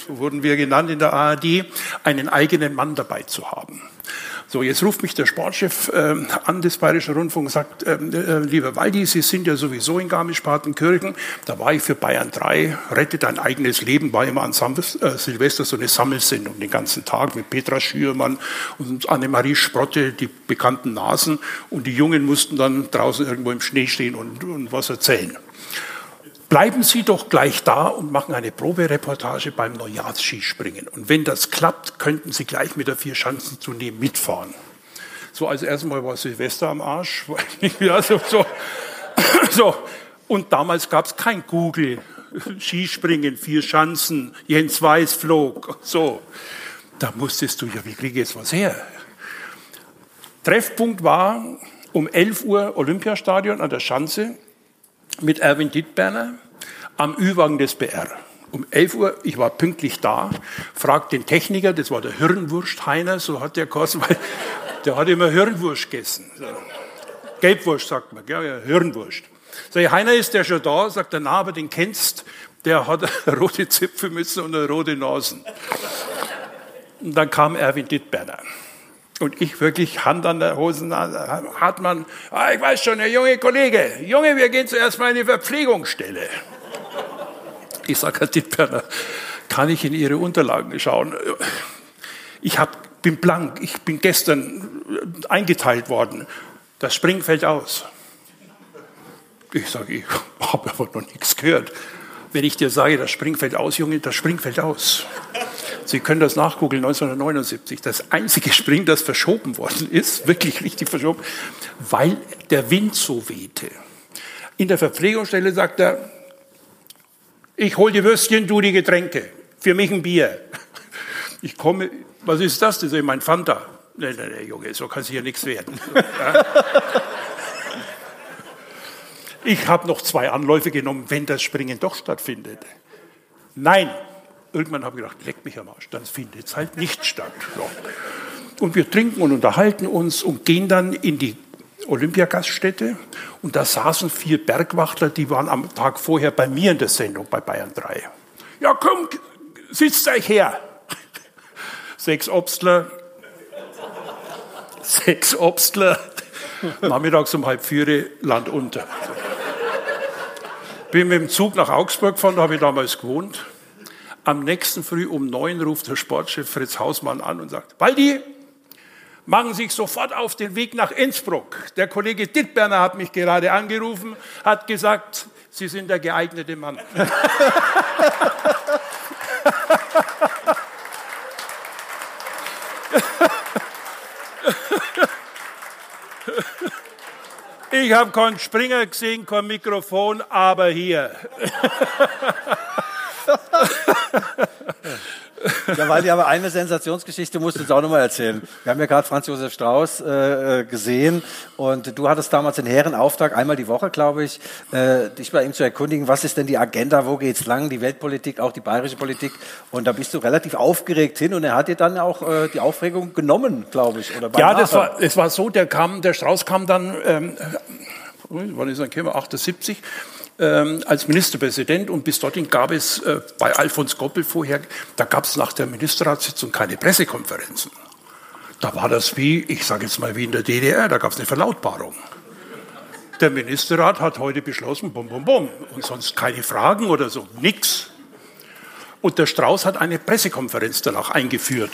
so wurden wir genannt in der ARD, einen eigenen Mann dabei zu haben. So, jetzt ruft mich der Sportchef äh, an des Bayerischen Rundfunks und sagt, ähm, äh, lieber Waldi, Sie sind ja sowieso in Garmisch-Partenkirchen. Da war ich für Bayern 3, Rette dein eigenes Leben, war immer an Sam äh, Silvester so eine Sammelsendung den ganzen Tag mit Petra Schürmann und Annemarie Sprotte, die bekannten Nasen. Und die Jungen mussten dann draußen irgendwo im Schnee stehen und, und was erzählen. Bleiben Sie doch gleich da und machen eine Probereportage beim Neujahrsskispringen. Und wenn das klappt, könnten Sie gleich mit der Vier-Schanzentournee mitfahren. So, also erstmal war Silvester am Arsch. ja, so, so, so. Und damals gab es kein Google. Skispringen, vier Schanzen, Jens Weiß flog. So, da musstest du ja, wie kriege ich jetzt was her? Treffpunkt war um 11 Uhr Olympiastadion an der Schanze mit Erwin Dittberner am Ü-Wagen des BR. Um 11 Uhr, ich war pünktlich da, fragt den Techniker, das war der Hirnwurst Heiner, so hat der gekostet, weil der hat immer Hirnwurst gegessen. So. Gelbwurst sagt man, ja, ja, Hirnwurst. Sag ich, Heiner ist der schon da? Sagt er, na, den kennst, der hat eine rote Zipfelmütze und eine rote Nasen. Und dann kam Erwin Dittberner. Und ich wirklich Hand an der Hosennase, hat man, ah, ich weiß schon, der junge Kollege, Junge, wir gehen zuerst mal in die Verpflegungsstelle. Ich sage, Herr Dittberner, kann ich in Ihre Unterlagen schauen? Ich hab, bin blank, ich bin gestern eingeteilt worden. Das Springen fällt aus. Ich sage, ich habe aber noch nichts gehört. Wenn ich dir sage, das Springfeld aus, Junge, das Springfeld aus. Sie können das nachgoogeln, 1979. Das einzige Spring, das verschoben worden ist, wirklich richtig verschoben, weil der Wind so wehte. In der Verpflegungsstelle sagt er, ich hol die Würstchen, du die Getränke. Für mich ein Bier. Ich komme, was ist das? Das ist mein Fanta. Nein, nein, nein, Junge, so kann es hier nichts werden. Ich habe noch zwei Anläufe genommen, wenn das Springen doch stattfindet. Nein, irgendwann habe ich gedacht, leck mich am Arsch, dann findet es halt nicht statt. So. Und wir trinken und unterhalten uns und gehen dann in die Olympiagaststätte und da saßen vier Bergwachtler, die waren am Tag vorher bei mir in der Sendung bei Bayern 3. Ja, komm, sitzt euch her. Sechs Obstler, sechs Obstler, nachmittags um halb vier Land unter. Bin mit dem Zug nach Augsburg gefahren, da habe ich damals gewohnt. Am nächsten Früh um neun ruft der Sportchef Fritz Hausmann an und sagt, Waldi, machen Sie sich sofort auf den Weg nach Innsbruck. Der Kollege Dittberner hat mich gerade angerufen, hat gesagt, Sie sind der geeignete Mann. Ich habe keinen Springer gesehen, kein Mikrofon, aber hier. Ja, weil die aber eine Sensationsgeschichte musst du uns auch nochmal erzählen. Wir haben ja gerade Franz Josef Strauß äh, gesehen und du hattest damals den Herrenauftrag, einmal die Woche, glaube ich, äh, dich bei ihm zu erkundigen, was ist denn die Agenda, wo geht's lang, die Weltpolitik, auch die bayerische Politik. Und da bist du relativ aufgeregt hin und er hat dir dann auch äh, die Aufregung genommen, glaube ich. Oder ja, das war, es war so, der, kam, der Strauß kam dann, ähm, wann ist er gekommen, 78, ähm, als Ministerpräsident und bis dorthin gab es äh, bei Alfons Goppel vorher, da gab es nach der Ministerratssitzung keine Pressekonferenzen. Da war das wie, ich sage jetzt mal wie in der DDR, da gab es eine Verlautbarung. Der Ministerrat hat heute beschlossen, bum, bum, bum, und sonst keine Fragen oder so, nix. Und der Strauß hat eine Pressekonferenz danach eingeführt.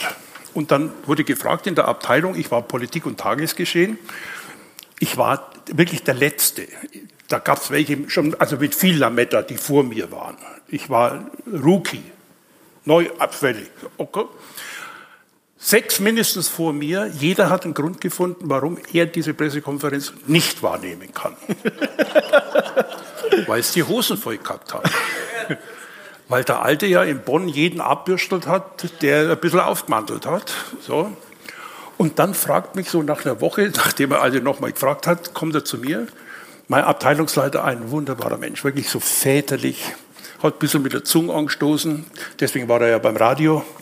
Und dann wurde gefragt in der Abteilung, ich war Politik und Tagesgeschehen, ich war wirklich der Letzte. Da gab es welche schon, also mit viel Lametta, die vor mir waren. Ich war Rookie, neu abfällig. Okay. Sechs mindestens vor mir. Jeder hat einen Grund gefunden, warum er diese Pressekonferenz nicht wahrnehmen kann. Weil es die Hosen voll gehabt hat. Weil der Alte ja in Bonn jeden abbürstelt hat, der ein bisschen aufgemantelt hat. So. Und dann fragt mich so nach einer Woche, nachdem er alle nochmal gefragt hat, kommt er zu mir mein Abteilungsleiter, ein wunderbarer Mensch, wirklich so väterlich, hat ein bisschen mit der Zunge angestoßen, deswegen war er ja beim Radio.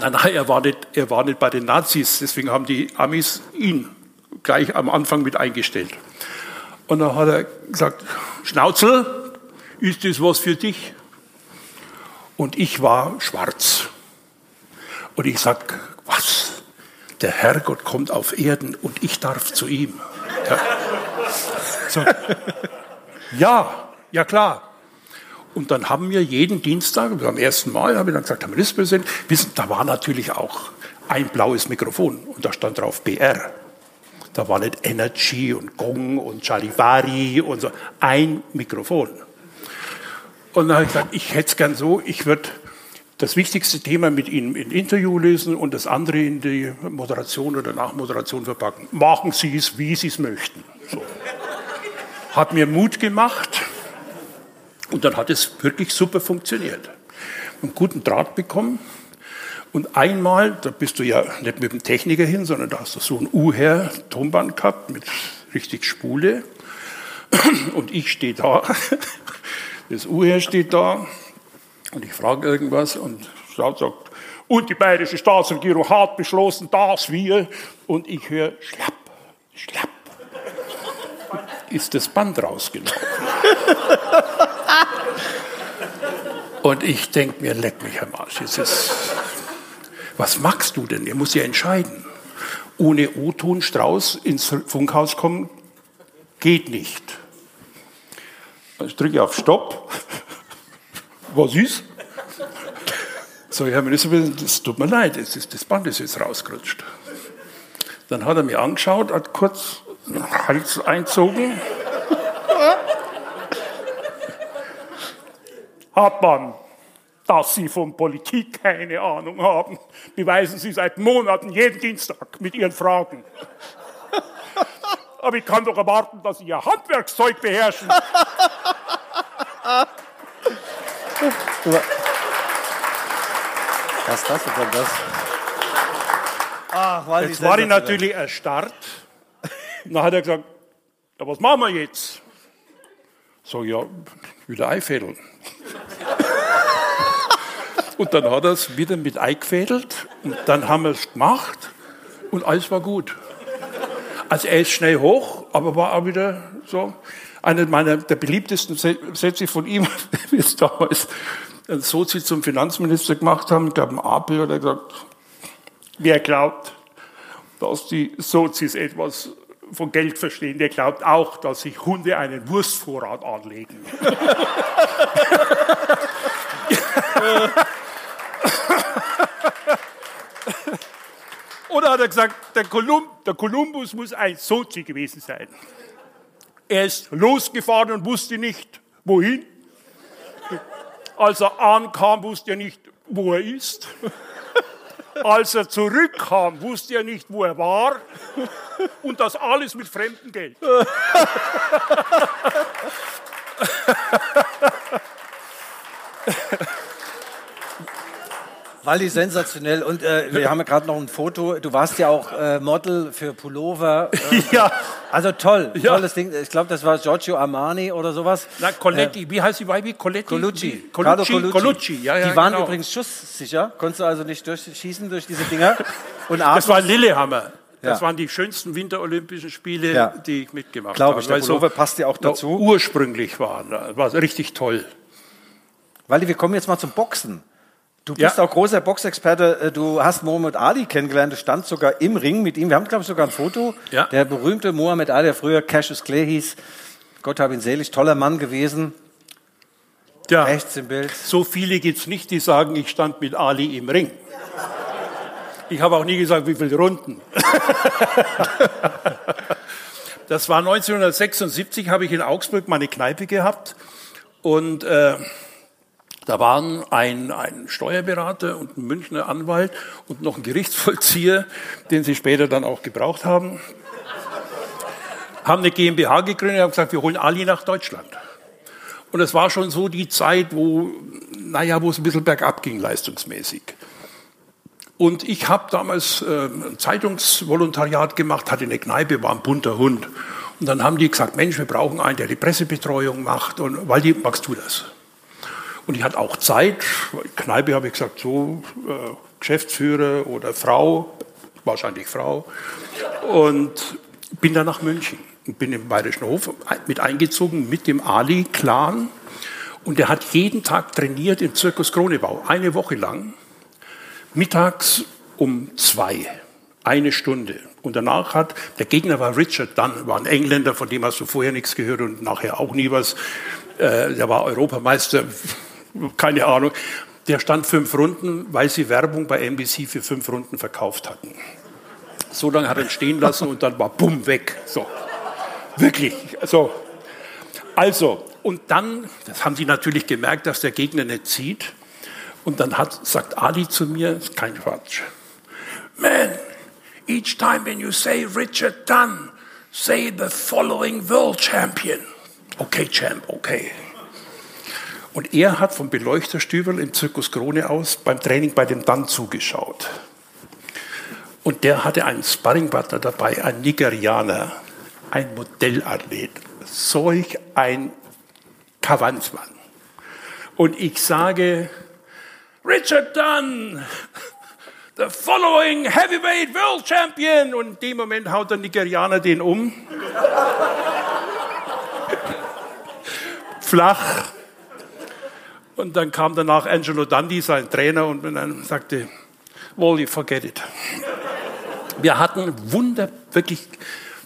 Nein, nein, er war, nicht, er war nicht bei den Nazis, deswegen haben die Amis ihn gleich am Anfang mit eingestellt. Und dann hat er gesagt, Schnauzel, ist das was für dich? Und ich war schwarz. Und ich sag, was? Der Herrgott kommt auf Erden und ich darf zu ihm. Ja. So. ja, ja klar. Und dann haben wir jeden Dienstag, am ersten Mal, habe ich dann gesagt, Herr Ministerpräsident, wissen, da war natürlich auch ein blaues Mikrofon und da stand drauf BR. Da war nicht Energy und Gong und Charivari und so, ein Mikrofon. Und dann habe ich gesagt, ich hätte es gern so, ich würde das wichtigste Thema mit Ihnen im Interview lesen und das andere in die Moderation oder Nachmoderation verpacken. Machen Sie es, wie Sie es möchten. So. Hat mir Mut gemacht und dann hat es wirklich super funktioniert. Einen guten Draht bekommen. Und einmal, da bist du ja nicht mit dem Techniker hin, sondern da hast du so ein U-Her-Tonband gehabt mit richtig Spule. Und ich stehe da, das U-Her steht da und ich frage irgendwas und Staat sagt, und die bayerische Staatsregierung hat beschlossen, dass wir, und ich höre schlapp, schlapp, ist das Band rausgelaufen. und ich denke mir, leck mich am Arsch, jetzt ist, was magst du denn? Ihr muss ja entscheiden. Ohne O-Ton Strauß ins Funkhaus kommen, geht nicht. Ich drücke auf Stopp war süß. So, Herr Minister, das tut mir leid, ist, das Band ist jetzt rausgerutscht. Dann hat er mir angeschaut, hat kurz den Hals einzogen. Hartmann, dass Sie von Politik keine Ahnung haben, beweisen Sie seit Monaten jeden Dienstag mit Ihren Fragen. Aber ich kann doch erwarten, dass Sie Ihr Handwerkszeug beherrschen. Was das denn das? Ach, weil Jetzt war ich natürlich erstarrt. Dann hat er gesagt, ja, was machen wir jetzt? So, ja, wieder einfädeln. Und dann hat er es wieder mit eingefädelt und dann haben wir es gemacht und alles war gut. Also er ist schnell hoch, aber war auch wieder so. Einer meiner der beliebtesten Sätze von ihm, wie es damals ein Sozi zum Finanzminister gemacht haben, ich glaube ein Apel, hat er gesagt, wer glaubt, dass die Sozis etwas von Geld verstehen, der glaubt auch, dass sich Hunde einen Wurstvorrat anlegen. Oder hat er gesagt, der, Kolum, der Kolumbus muss ein Sozi gewesen sein. Er ist losgefahren und wusste nicht, wohin. Als er ankam, wusste er nicht, wo er ist. Als er zurückkam, wusste er nicht, wo er war. Und das alles mit fremdem Geld. Walli, sensationell. Und äh, wir haben ja gerade noch ein Foto. Du warst ja auch äh, Model für Pullover. Äh, ja. Also toll, Ja. tolles Ding. Ich glaube, das war Giorgio Armani oder sowas. Na, Coletti, wie heißt die Weibi? Coletti? Colucci. Carlo Colucci. Colucci, ja, ja, Die waren genau. übrigens schusssicher. Konntest du also nicht durchschießen durch diese Dinger. Und Das abends- war Lillehammer. Das Ja. waren die schönsten Winterolympischen Spiele, Ja. die ich mitgemacht Glaub habe. ich, der weil so Pullover passt ja auch dazu. Ursprünglich waren. Das war richtig toll. Walli, wir kommen jetzt mal zum Boxen. Du Ja. bist auch großer Boxexperte. Äh, Du hast Muhammad Ali kennengelernt. Du standst sogar im Ring mit ihm. Wir haben, glaube ich, sogar ein Foto. Ja. Der berühmte Muhammad Ali, der früher Cassius Clay hieß. Gott hab ihn selig. Toller Mann gewesen. Ja. Rechts im Bild. So viele gibt es nicht, die sagen, ich stand mit Ali im Ring. Ich habe auch nie gesagt, wie viele Runden. Das war 1976, habe ich in Augsburg meine Kneipe gehabt. Und äh, da waren ein, ein Steuerberater und ein Münchner Anwalt und noch ein Gerichtsvollzieher, den sie später dann auch gebraucht haben. Haben eine GmbH gegründet und haben gesagt, wir holen Ali nach Deutschland. Und es war schon so die Zeit, wo, naja, wo es ein bisschen bergab ging leistungsmäßig. Und ich habe damals äh, ein Zeitungsvolontariat gemacht, hatte eine Kneipe, war ein bunter Hund. Und dann haben die gesagt, Mensch, wir brauchen einen, der die Pressebetreuung macht. Und Waldi, magst du das? Und ich hatte auch Zeit. Kneipe habe ich gesagt, so äh, Geschäftsführer oder Frau, wahrscheinlich Frau. Und bin dann nach München und bin im Bayerischen Hof mit eingezogen mit dem Ali-Clan. Und der hat jeden Tag trainiert im Zirkus Kronebau, eine Woche lang. Mittags um zwei, eine Stunde. Und danach hat, der Gegner war Richard Dunn, war ein Engländer, von dem hast du vorher nichts gehört und nachher auch nie was. Äh, der war Europameister, keine Ahnung. Der stand fünf Runden, weil sie Werbung bei NBC für fünf Runden verkauft hatten. So lange hat er ihn stehen lassen und dann war bumm weg. So. Wirklich. So. Also, und dann, das haben sie natürlich gemerkt, dass der Gegner nicht zieht. Und dann hat, sagt Ali zu mir, ist kein Quatsch. Man, each time when you say Richard Dunn, say the following world champion. Okay, Champ, okay. Und er hat vom Beleuchterstübel im Zirkus Krone aus beim Training bei dem Dunn zugeschaut. Und der hatte einen Sparringpartner dabei, ein Nigerianer, ein Modellathlet, solch ein Kavanzmann. Und ich sage, Richard Dunn, the following heavyweight world champion. Und in dem Moment haut der Nigerianer den um. Flach. Und dann kam danach Angelo Dundee, sein Trainer, und sagte, Wally, forget it. Wir hatten wunder, wirklich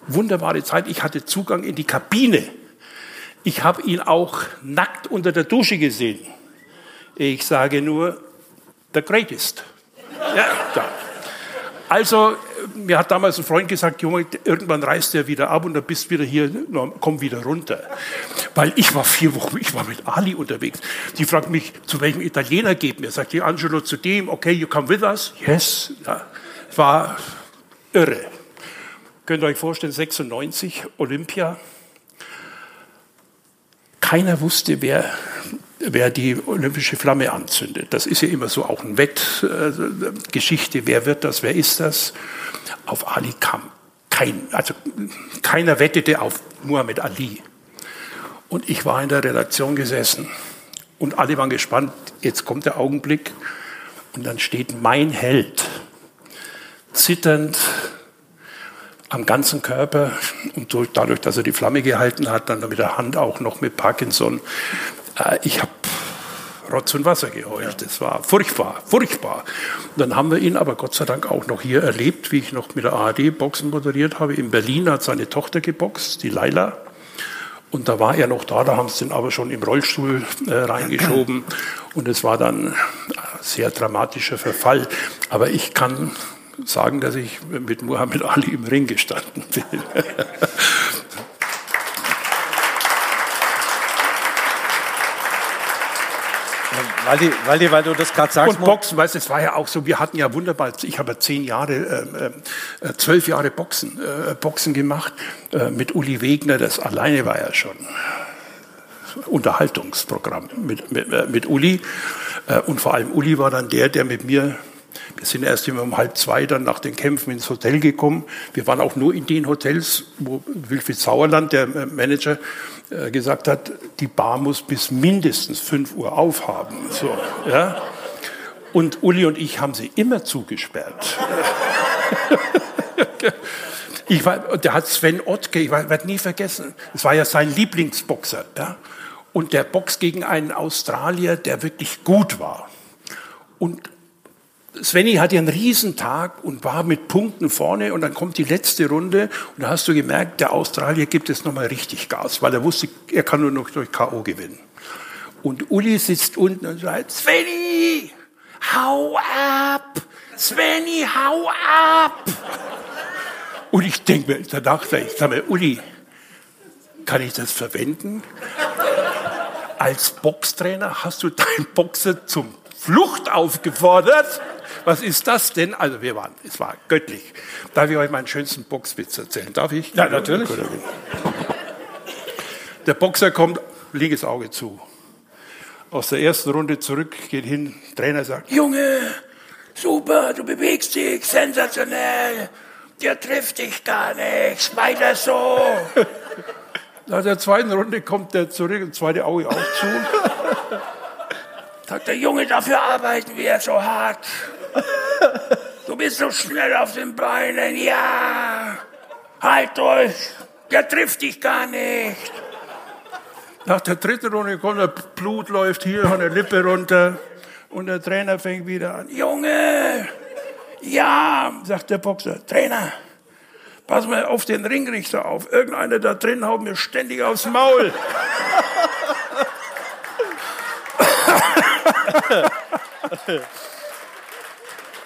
wunderbare Zeit. Ich hatte Zugang in die Kabine. Ich habe ihn auch nackt unter der Dusche gesehen. Ich sage nur, the greatest. Ja, da. Also mir hat damals ein Freund gesagt, Junge, irgendwann reißt er wieder ab und dann bist wieder hier, komm wieder runter. Weil ich war vier Wochen, ich war mit Ali unterwegs. Die fragt mich, zu welchem Italiener geht mir? Sagt die Angelo zu dem, okay, you come with us? Yes. Ja, war irre. Könnt ihr euch vorstellen, 96, Olympia. Keiner wusste, wer, wer die olympische Flamme anzündet. Das ist ja immer so auch eine Wettgeschichte. Wer wird das? Wer ist das? Auf Ali kam kein, also keiner wettete auf Muhammad Ali. Und ich war in der Redaktion gesessen und alle waren gespannt. Jetzt kommt der Augenblick und dann steht mein Held zitternd am ganzen Körper und dadurch, dass er die Flamme gehalten hat, dann mit der Hand auch noch mit Parkinson. Äh, ich habe Rotz und Wasser geheult. Das war furchtbar, furchtbar. Und dann haben wir ihn aber Gott sei Dank auch noch hier erlebt, wie ich noch mit der ARD Boxen moderiert habe. In Berlin hat seine Tochter geboxt, die Laila. Und da war er noch da, da haben sie ihn aber schon im Rollstuhl äh, reingeschoben. Und es war dann ein sehr dramatischer Verfall. Aber ich kann sagen, dass ich mit Muhammad Ali im Ring gestanden bin. Weil, die, weil, du das gerade sagst. Und Boxen, weißt du, es war ja auch so, wir hatten ja wunderbar, ich habe ja zehn Jahre, äh, äh, zwölf Jahre Boxen, äh, Boxen gemacht äh, mit Uli Wegner, das alleine war ja schon Unterhaltungsprogramm mit, mit, äh, mit Uli. Äh, und vor allem Uli war dann der, der mit mir wir sind erst immer um halb zwei dann nach den Kämpfen ins Hotel gekommen. Wir waren auch nur in den Hotels, wo Wilfried Sauerland, der Manager, äh, gesagt hat, die Bar muss bis mindestens 5 Uhr aufhaben. So, ja? Und Uli und ich haben sie immer zugesperrt. ich war, der hat Sven Ottke, ich werde nie vergessen, es war ja sein Lieblingsboxer. Ja? Und der boxt gegen einen Australier, der wirklich gut war. Und Svenny hatte einen Riesentag und war mit Punkten vorne und dann kommt die letzte Runde und da hast du gemerkt, der Australier gibt es nochmal richtig Gas, weil er wusste, er kann nur noch durch K.O. gewinnen. Und Uli sitzt unten und sagt, Svenny, hau ab! Svenny, hau ab! Und ich denke mir, da dachte ich, sag mal, Uli, kann ich das verwenden? Als Boxtrainer hast du deinen Boxer zum Flucht aufgefordert? Was ist das denn? Also wir waren, es war göttlich. Darf ich euch meinen schönsten Boxwitz erzählen? Darf ich? Ja, natürlich. Der Boxer kommt, linkes Auge zu. Aus der ersten Runde zurück, geht hin, Trainer sagt, Junge, super, du bewegst dich, sensationell, der trifft dich gar nichts, weiter so. Nach der zweiten Runde kommt der zurück, das zweite Auge auch zu. Sagt der Junge, dafür arbeiten wir so hart. Du bist so schnell auf den Beinen, ja. Halt euch, der trifft dich gar nicht. Nach der dritten Runde kommt der Blut läuft hier von der Lippe runter und der Trainer fängt wieder an. Junge, ja, sagt der Boxer. Trainer, pass mal auf den Ringrichter auf. Irgendeiner da drin haut mir ständig aufs Maul.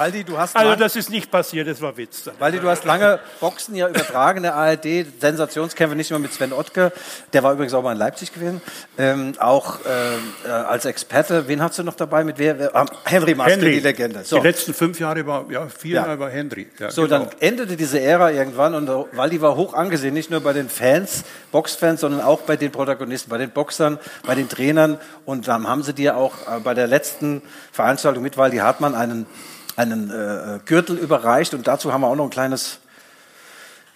Waldi, du hast also das ist nicht passiert, das war Witz. Waldi, du hast lange Boxen ja übertragen in der ARD, Sensationskämpfe nicht nur mit Sven Ottke, der war übrigens auch mal in Leipzig gewesen, ähm, auch äh, als Experte. Wen hast du noch dabei? Mit wer? Ah, Henry Maske, Henry. die Legende. So. Die letzten fünf Jahre war, ja, vier ja. Jahre war Henry. Ja, so, genau. dann endete diese Ära irgendwann und Waldi war hoch angesehen, nicht nur bei den Fans, Boxfans, sondern auch bei den Protagonisten, bei den Boxern, bei den Trainern und dann haben sie dir auch äh, bei der letzten Veranstaltung mit Waldi Hartmann einen einen äh, Gürtel überreicht und dazu haben wir auch noch ein kleines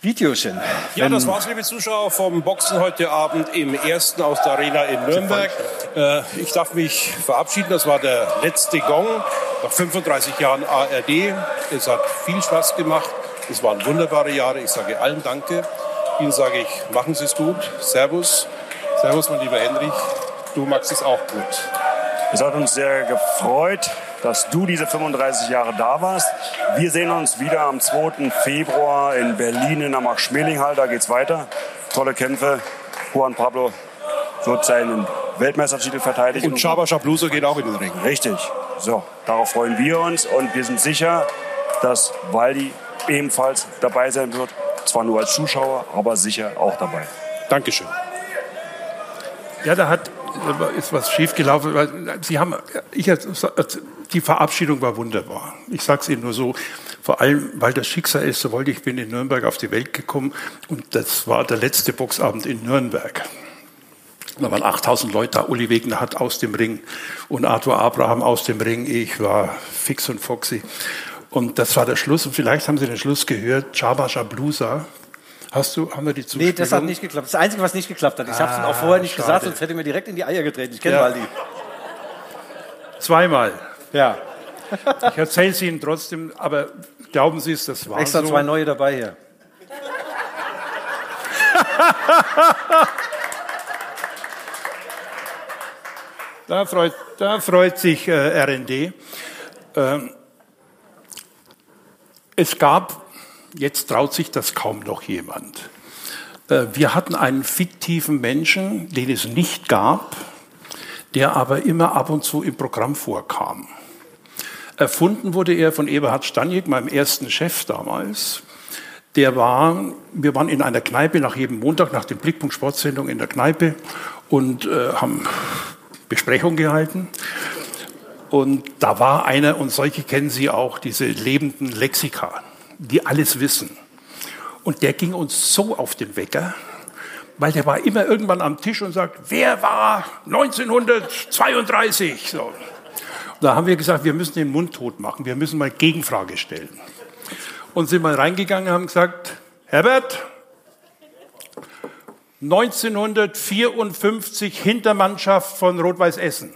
Videochen. Ja, das war's, liebe Zuschauer, vom Boxen heute Abend im ersten aus der Arena in Nürnberg. Äh, ich darf mich verabschieden. Das war der letzte Gong nach 35 Jahren ARD. Es hat viel Spaß gemacht. Es waren wunderbare Jahre. Ich sage allen Danke. Ihnen sage ich, machen Sie es gut. Servus. Servus, mein lieber Henrich. Du magst es auch gut. Es hat uns sehr gefreut, dass du diese 35 Jahre da warst. Wir sehen uns wieder am 2. Februar in Berlin in der Max-Schmeling-Hall. Da geht's weiter. Tolle Kämpfe. Juan Pablo wird seinen Weltmeistertitel verteidigen. Und Chaba Chabluso geht auch in den Ring. Richtig. So, darauf freuen wir uns und wir sind sicher, dass Waldi ebenfalls dabei sein wird. Zwar nur als Zuschauer, aber sicher auch dabei. Dankeschön. Ja, da hat ist was schiefgelaufen. Sie haben, ich, die Verabschiedung war wunderbar. Ich sage es Ihnen nur so, vor allem, weil das Schicksal ist, so wollte ich bin in Nürnberg auf die Welt gekommen und das war der letzte Boxabend in Nürnberg. Da waren 8000 Leute da. Uli Wegner hat aus dem Ring und Arthur Abraham aus dem Ring. Ich war fix und foxy. Und das war der Schluss. Und vielleicht haben Sie den Schluss gehört. Chaba Jablusa. Hast du, haben wir die Zuspielung? Nee, das hat nicht geklappt. Das Einzige, was nicht geklappt hat. Ich habe es Ah, auch vorher nicht schade. gesagt, sonst hätte mir direkt in die Eier getreten. Ich kenne Ja. Waldi. Zweimal. Ja. Ich erzähle es Ihnen trotzdem, aber glauben Sie es, das war Extra so. zwei neue dabei hier. Da freut, da freut sich äh, RND. Ähm, es gab, jetzt traut sich das kaum noch jemand. Äh, wir hatten einen fiktiven Menschen, den es nicht gab, der aber immer ab und zu im Programm vorkam. Erfunden wurde er von Eberhard Staniek, meinem ersten Chef damals. Der war, wir waren in einer Kneipe nach jedem Montag, nach dem Blickpunkt Sportsendung in der Kneipe und äh, haben Besprechung gehalten. Und da war einer, und solche kennen Sie auch, diese lebenden Lexika, die alles wissen. Und der ging uns so auf den Wecker, weil der war immer irgendwann am Tisch und sagt, wer war 1932? So. Da haben wir gesagt, wir müssen den Mund tot machen, wir müssen mal Gegenfrage stellen. Und sind mal reingegangen und haben gesagt, Herbert, 1954 Hintermannschaft von Rot-Weiß Essen.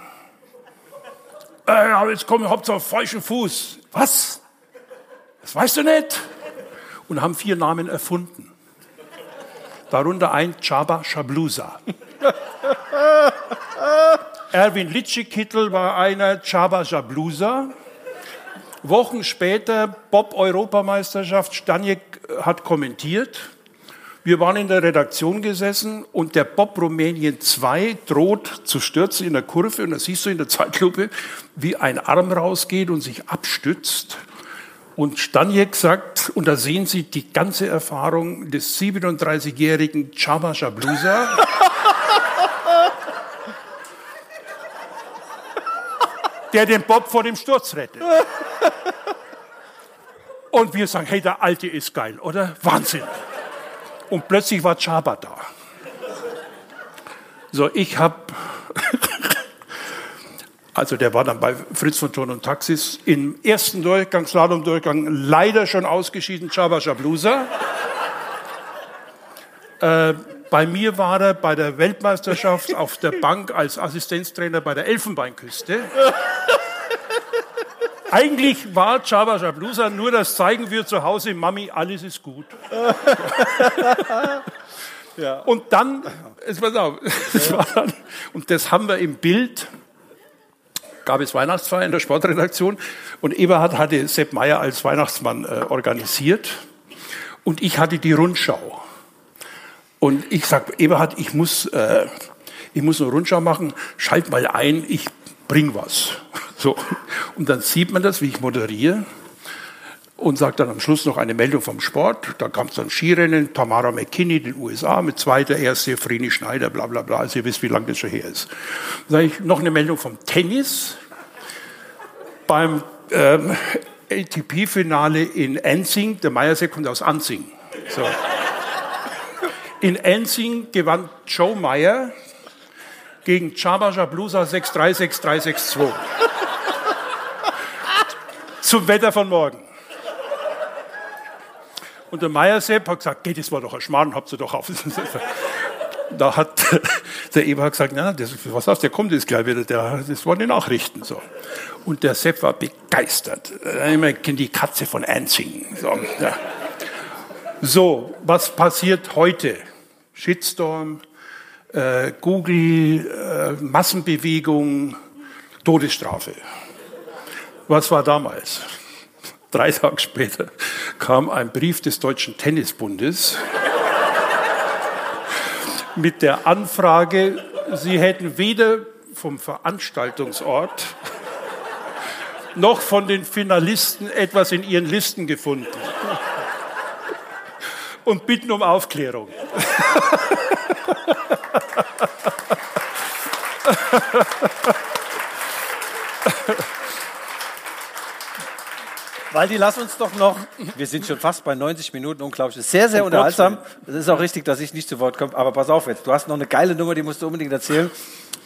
Äh, aber jetzt wir Hauptsache auf falschen Fuß. Was? Das weißt du nicht? Und haben vier Namen erfunden. Darunter ein Chaba Shablusa. Erwin Litschikittel war einer Chaba Shablusa. Wochen später Bob-Europameisterschaft, Staniek hat kommentiert. Wir waren in der Redaktion gesessen und der Bob Rumänien 2 droht zu stürzen in der Kurve und da siehst du in der Zeitlupe, wie ein Arm rausgeht und sich abstützt. Und Staniek sagt, und da sehen Sie die ganze Erfahrung des 37-jährigen Chaba Shablusa. der den Bob vor dem Sturz rettet. Und wir sagen, hey, der Alte ist geil, oder? Wahnsinn. Und plötzlich war Chaba da. So, ich habe, also der war dann bei Fritz von Ton und Taxis, im ersten Durchgang, Slalom-Durchgang, leider schon ausgeschieden, Chaba Shablusa. Äh, bei mir war er bei der Weltmeisterschaft auf der Bank als Assistenztrainer bei der Elfenbeinküste. Eigentlich war Chaba Shablusa nur das Zeigen wir zu Hause, Mami, alles ist gut. Und dann, es auf, es war dann, und das haben wir im Bild, gab es Weihnachtsfeier in der Sportredaktion und Eberhard hatte Sepp Meyer als Weihnachtsmann äh, organisiert und ich hatte die Rundschau. Und ich sag, Eberhard, ich muss, äh, ich muss eine Rundschau machen, schalt mal ein, ich bring was. So. Und dann sieht man das, wie ich moderiere und sagt dann am Schluss noch eine Meldung vom Sport. Da kam es dann Skirennen, Tamara McKinney, den USA, mit zweiter, erste, Vreni Schneider, bla bla bla. Also ihr wisst, wie lange das schon her ist. Dann sage ich noch eine Meldung vom Tennis. Beim ähm, ATP-Finale in Enzing, der Meiersee kommt aus Anzing. So. In Enzing gewann Joe Meyer gegen Chaba Jablusa 6-3, 6-3, 6-2. Zum Wetter von morgen. Und der Meiersepp hat gesagt, geht, das war doch ein Schmarrn, habt ihr doch auf. Da hat der Eberhard gesagt, na, das, was hast der kommt jetzt gleich wieder, der, das waren die Nachrichten. So. Und der Sepp war begeistert. Ich kenne die Katze von Anzing. So, ja. so, was passiert heute? Shitstorm, äh, Google, äh, Massenbewegung, Todesstrafe. Was war damals? Drei Tage später kam ein Brief des Deutschen Tennisbundes mit der Anfrage, sie hätten weder vom Veranstaltungsort noch von den Finalisten etwas in ihren Listen gefunden. Und bitten um Aufklärung. Waldi, lass uns doch noch, wir sind schon fast bei 90 Minuten, unglaublich. Das ist sehr, sehr Um unterhaltsam. Es ist auch richtig, dass ich nicht zu Wort komme, aber pass auf jetzt, du hast noch eine geile Nummer, die musst du unbedingt erzählen.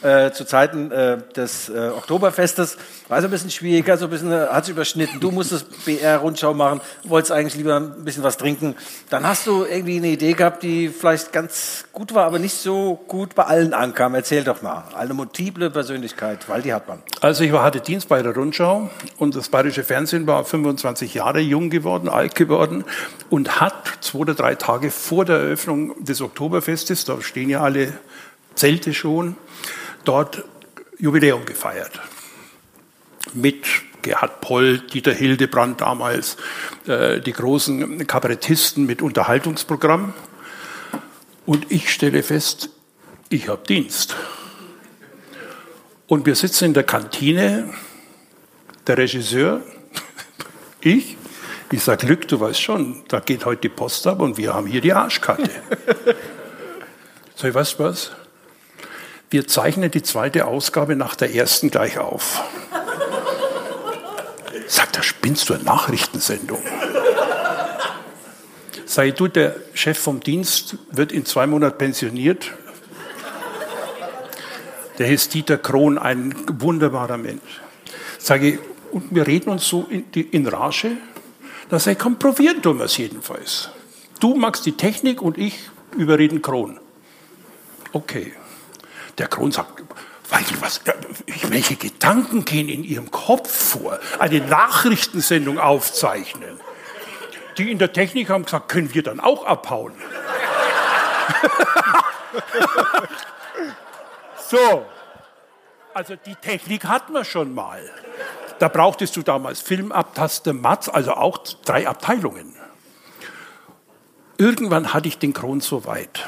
Äh, zu Zeiten äh, des äh, Oktoberfestes war so ein bisschen schwieriger, so ein bisschen äh, hat überschnitten. Du musstest BR-Rundschau machen, wolltest eigentlich lieber ein bisschen was trinken. Dann hast du irgendwie eine Idee gehabt, die vielleicht ganz gut war, aber nicht so gut bei allen ankam. Erzähl doch mal. Eine multiple Persönlichkeit, Waldi Hartmann. Also ich hatte Dienst bei der Rundschau und das bayerische Fernsehen war 25 Jahre jung geworden, alt geworden und hat zwei oder drei Tage vor der Eröffnung des Oktoberfestes, da stehen ja alle Zelte schon, dort Jubiläum gefeiert. Mit Gerhard Poll, Dieter Hildebrand damals, äh, die großen Kabarettisten mit Unterhaltungsprogramm. Und ich stelle fest, ich habe Dienst. Und wir sitzen in der Kantine, der Regisseur, ich. Ich sage, Glück, du weißt schon, da geht heute die Post ab und wir haben hier die Arschkarte. Sag ich, weißt du was? Wir zeichnen die zweite Ausgabe nach der ersten gleich auf. Sagt er, spinnst du eine Nachrichtensendung? Sei du, der Chef vom Dienst wird in zwei Monaten pensioniert. Der ist Dieter Krohn, ein wunderbarer Mensch. Sage ich, und wir reden uns so in, in Rage. Da sage ich, komm, probieren tun wir es jedenfalls. Du magst die Technik und ich überreden Krohn. Okay. Der Kron sagt, weißt du was, welche Gedanken gehen in Ihrem Kopf vor? Eine Nachrichtensendung aufzeichnen. Die in der Technik haben gesagt, können wir dann auch abhauen? so. Also die Technik hatten wir schon mal. Da brauchtest du damals Filmabtaster, Matz, also auch drei Abteilungen. Irgendwann hatte ich den Kron so weit.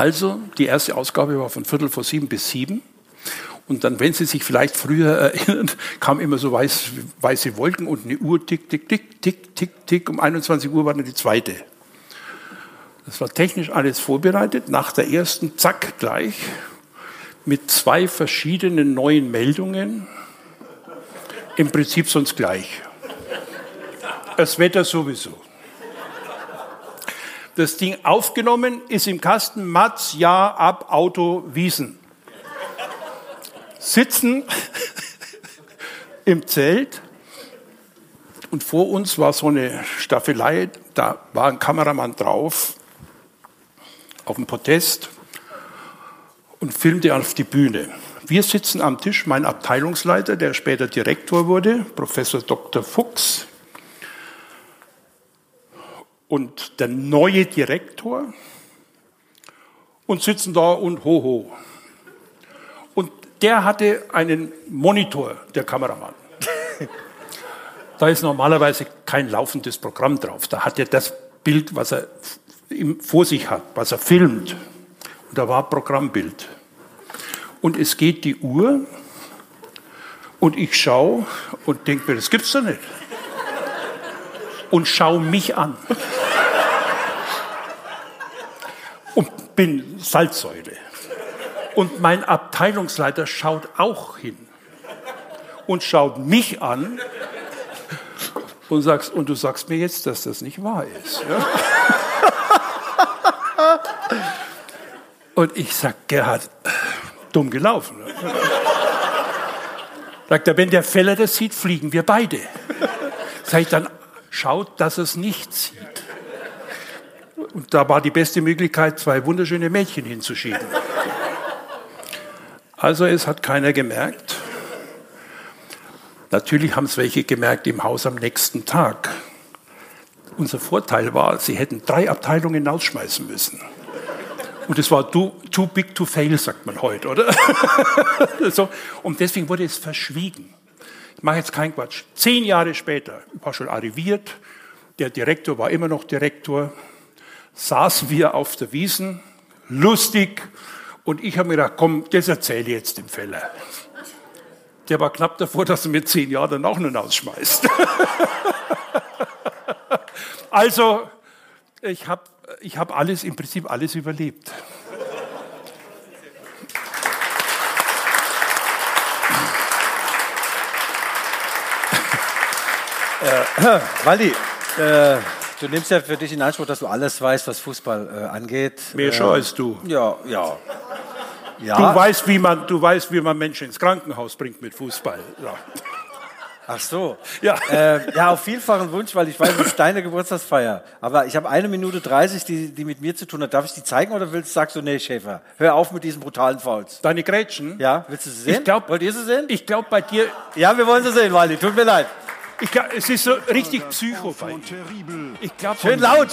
Also, die erste Ausgabe war von Viertel vor sieben bis sieben. Und dann, wenn Sie sich vielleicht früher erinnern, kam immer so weiß, weiße Wolken und eine Uhr, tick, tick, tick, tick, tick, tick. Um 21 Uhr war dann die zweite. Das war technisch alles vorbereitet. Nach der ersten, zack, gleich. Mit zwei verschiedenen neuen Meldungen. Im Prinzip sonst gleich. Das Wetter sowieso das Ding aufgenommen, ist im Kasten, Matz, ja, ab, Auto, Wiesen. Sitzen im Zelt und vor uns war so eine Staffelei, da war ein Kameramann drauf, auf dem Podest und filmte auf die Bühne. Wir sitzen am Tisch, mein Abteilungsleiter, der später Direktor wurde, Professor Dr. Fuchs, und der neue Direktor und sitzen da und hoho. Und der hatte einen Monitor, der Kameramann. da ist normalerweise kein laufendes Programm drauf. Da hat er das Bild, was er vor sich hat, was er filmt. Und da war Programmbild. Und es geht die Uhr und ich schaue und denke mir, das gibt's doch nicht. Und schaue mich an. Und bin Salzsäule. Und mein Abteilungsleiter schaut auch hin und schaut mich an und, sagst, und du sagst mir jetzt, dass das nicht wahr ist. Ja? Und ich sag, Gerhard, dumm gelaufen. Sagt er, wenn der Feller das sieht, fliegen wir beide. Sag ich, dann schaut, dass es nicht sieht. Und da war die beste Möglichkeit, zwei wunderschöne Mädchen hinzuschieben. Also es hat keiner gemerkt. Natürlich haben es welche gemerkt im Haus am nächsten Tag. Unser Vorteil war, sie hätten drei Abteilungen hinausschmeißen müssen. Und es war too, too big to fail, sagt man heute, oder? so. Und deswegen wurde es verschwiegen. Mache jetzt keinen Quatsch. Zehn Jahre später, ich war schon arriviert, der Direktor war immer noch Direktor, saßen wir auf der Wiesen, lustig, und ich habe mir gedacht, komm, das erzähle ich jetzt dem Feller. der war knapp davor, dass er mit zehn Jahren dann auch noch rausschmeißt. also, ich habe ich hab alles, im Prinzip alles überlebt. Äh, Waldi, äh, du nimmst ja für dich in Anspruch, dass du alles weißt, was Fußball äh, angeht. Mehr schon als du. Ja, ja. Ja. Du, weißt, wie man, du weißt, wie man Menschen ins Krankenhaus bringt mit Fußball. Ja. Ach so. Ja. Äh, ja, auf vielfachen Wunsch, weil ich weiß, es ist deine Geburtstagsfeier. Aber ich habe eine Minute 30, die, die mit mir zu tun hat. Darf ich die zeigen oder willst, sagst du, nee, Schäfer, hör auf mit diesen brutalen Fouls? Deine Grätschen? Ja, willst du sie sehen? Ich glaub, Wollt ihr sie sehen? Ich glaube bei dir. Ja, wir wollen sie sehen, Waldi. Tut mir leid. Ich glaub, es ist so richtig Psycho bei. Ich glaube, Schön laut.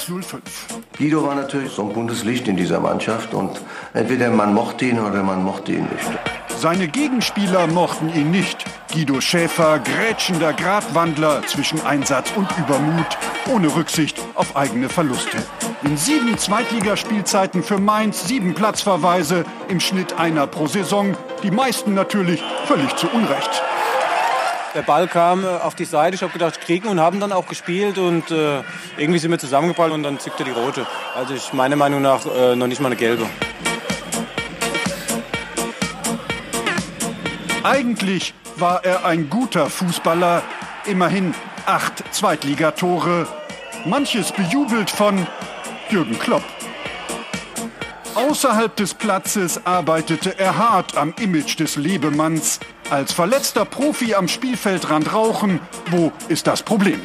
Guido war natürlich so ein buntes Licht in dieser Mannschaft und entweder man mochte ihn oder man mochte ihn nicht. Seine Gegenspieler mochten ihn nicht. Guido Schäfer, grätschender Gratwandler zwischen Einsatz und Übermut, ohne Rücksicht auf eigene Verluste. In sieben Zweitligaspielzeiten für Mainz sieben Platzverweise, im Schnitt einer pro Saison, die meisten natürlich völlig zu Unrecht. Der Ball kam äh, auf die Seite, ich habe gedacht, kriegen und haben dann auch gespielt und äh, irgendwie sind wir zusammengeballt und dann zückte die rote. Also ich meiner Meinung nach äh, noch nicht mal eine gelbe. Eigentlich war er ein guter Fußballer, immerhin acht Zweitligatore, manches bejubelt von Jürgen Klopp. Außerhalb des Platzes arbeitete er hart am Image des Lebemanns. Als verletzter Profi am Spielfeldrand rauchen, wo ist das Problem?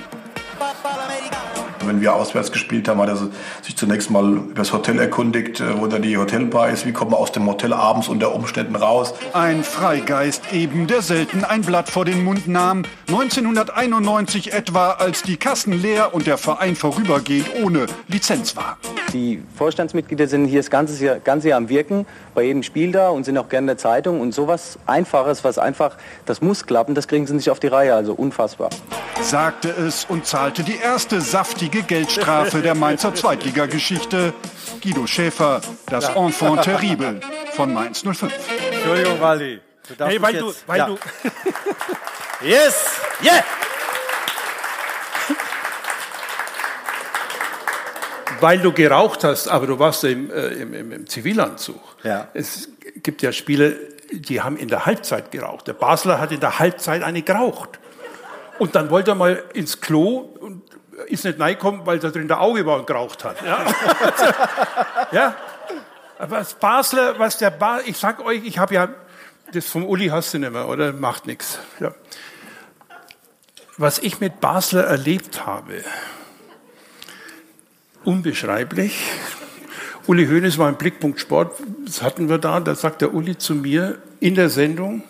Wenn wir auswärts gespielt haben, hat er sich zunächst mal über das Hotel erkundigt, äh, wo da die Hotelbar ist. Wie kommt man aus dem Hotel abends unter Umständen raus? Ein Freigeist eben, der selten ein Blatt vor den Mund nahm. 1991 etwa, als die Kassen leer und der Verein vorübergehend ohne Lizenz war. Die Vorstandsmitglieder sind hier das ganze Jahr, ganze Jahr am Wirken, bei jedem Spiel da und sind auch gerne in der Zeitung. Und sowas Einfaches, was einfach, das muss klappen, das kriegen sie nicht auf die Reihe. Also unfassbar. Sagte es und zahlte die erste saftige Geldstrafe der Mainzer Zweitligageschichte. Guido Schäfer, das Ja. Enfant terrible von Mainz 05. Entschuldigung, Waldi. Du darfst Hey, weil du, weil ja. du, Yes! Yeah! weil du geraucht hast, aber du warst im, äh, im, im, im Zivilanzug. Ja. Es gibt ja Spiele, die haben in der Halbzeit geraucht. Der Basler hat in der Halbzeit eine geraucht. Und dann wollte er mal ins Klo und ist nicht reingekommen, weil da drin der Auge war und geraucht hat. Ja. ja. Aber das Basler, was der ba ich sag euch, ich habe ja, das vom Uli hast du nicht mehr, oder? Macht nichts. Ja. Was ich mit Basler erlebt habe, unbeschreiblich. Uli Hoeneß war im Blickpunkt Sport, das hatten wir da, da sagt der Uli zu mir in der Sendung,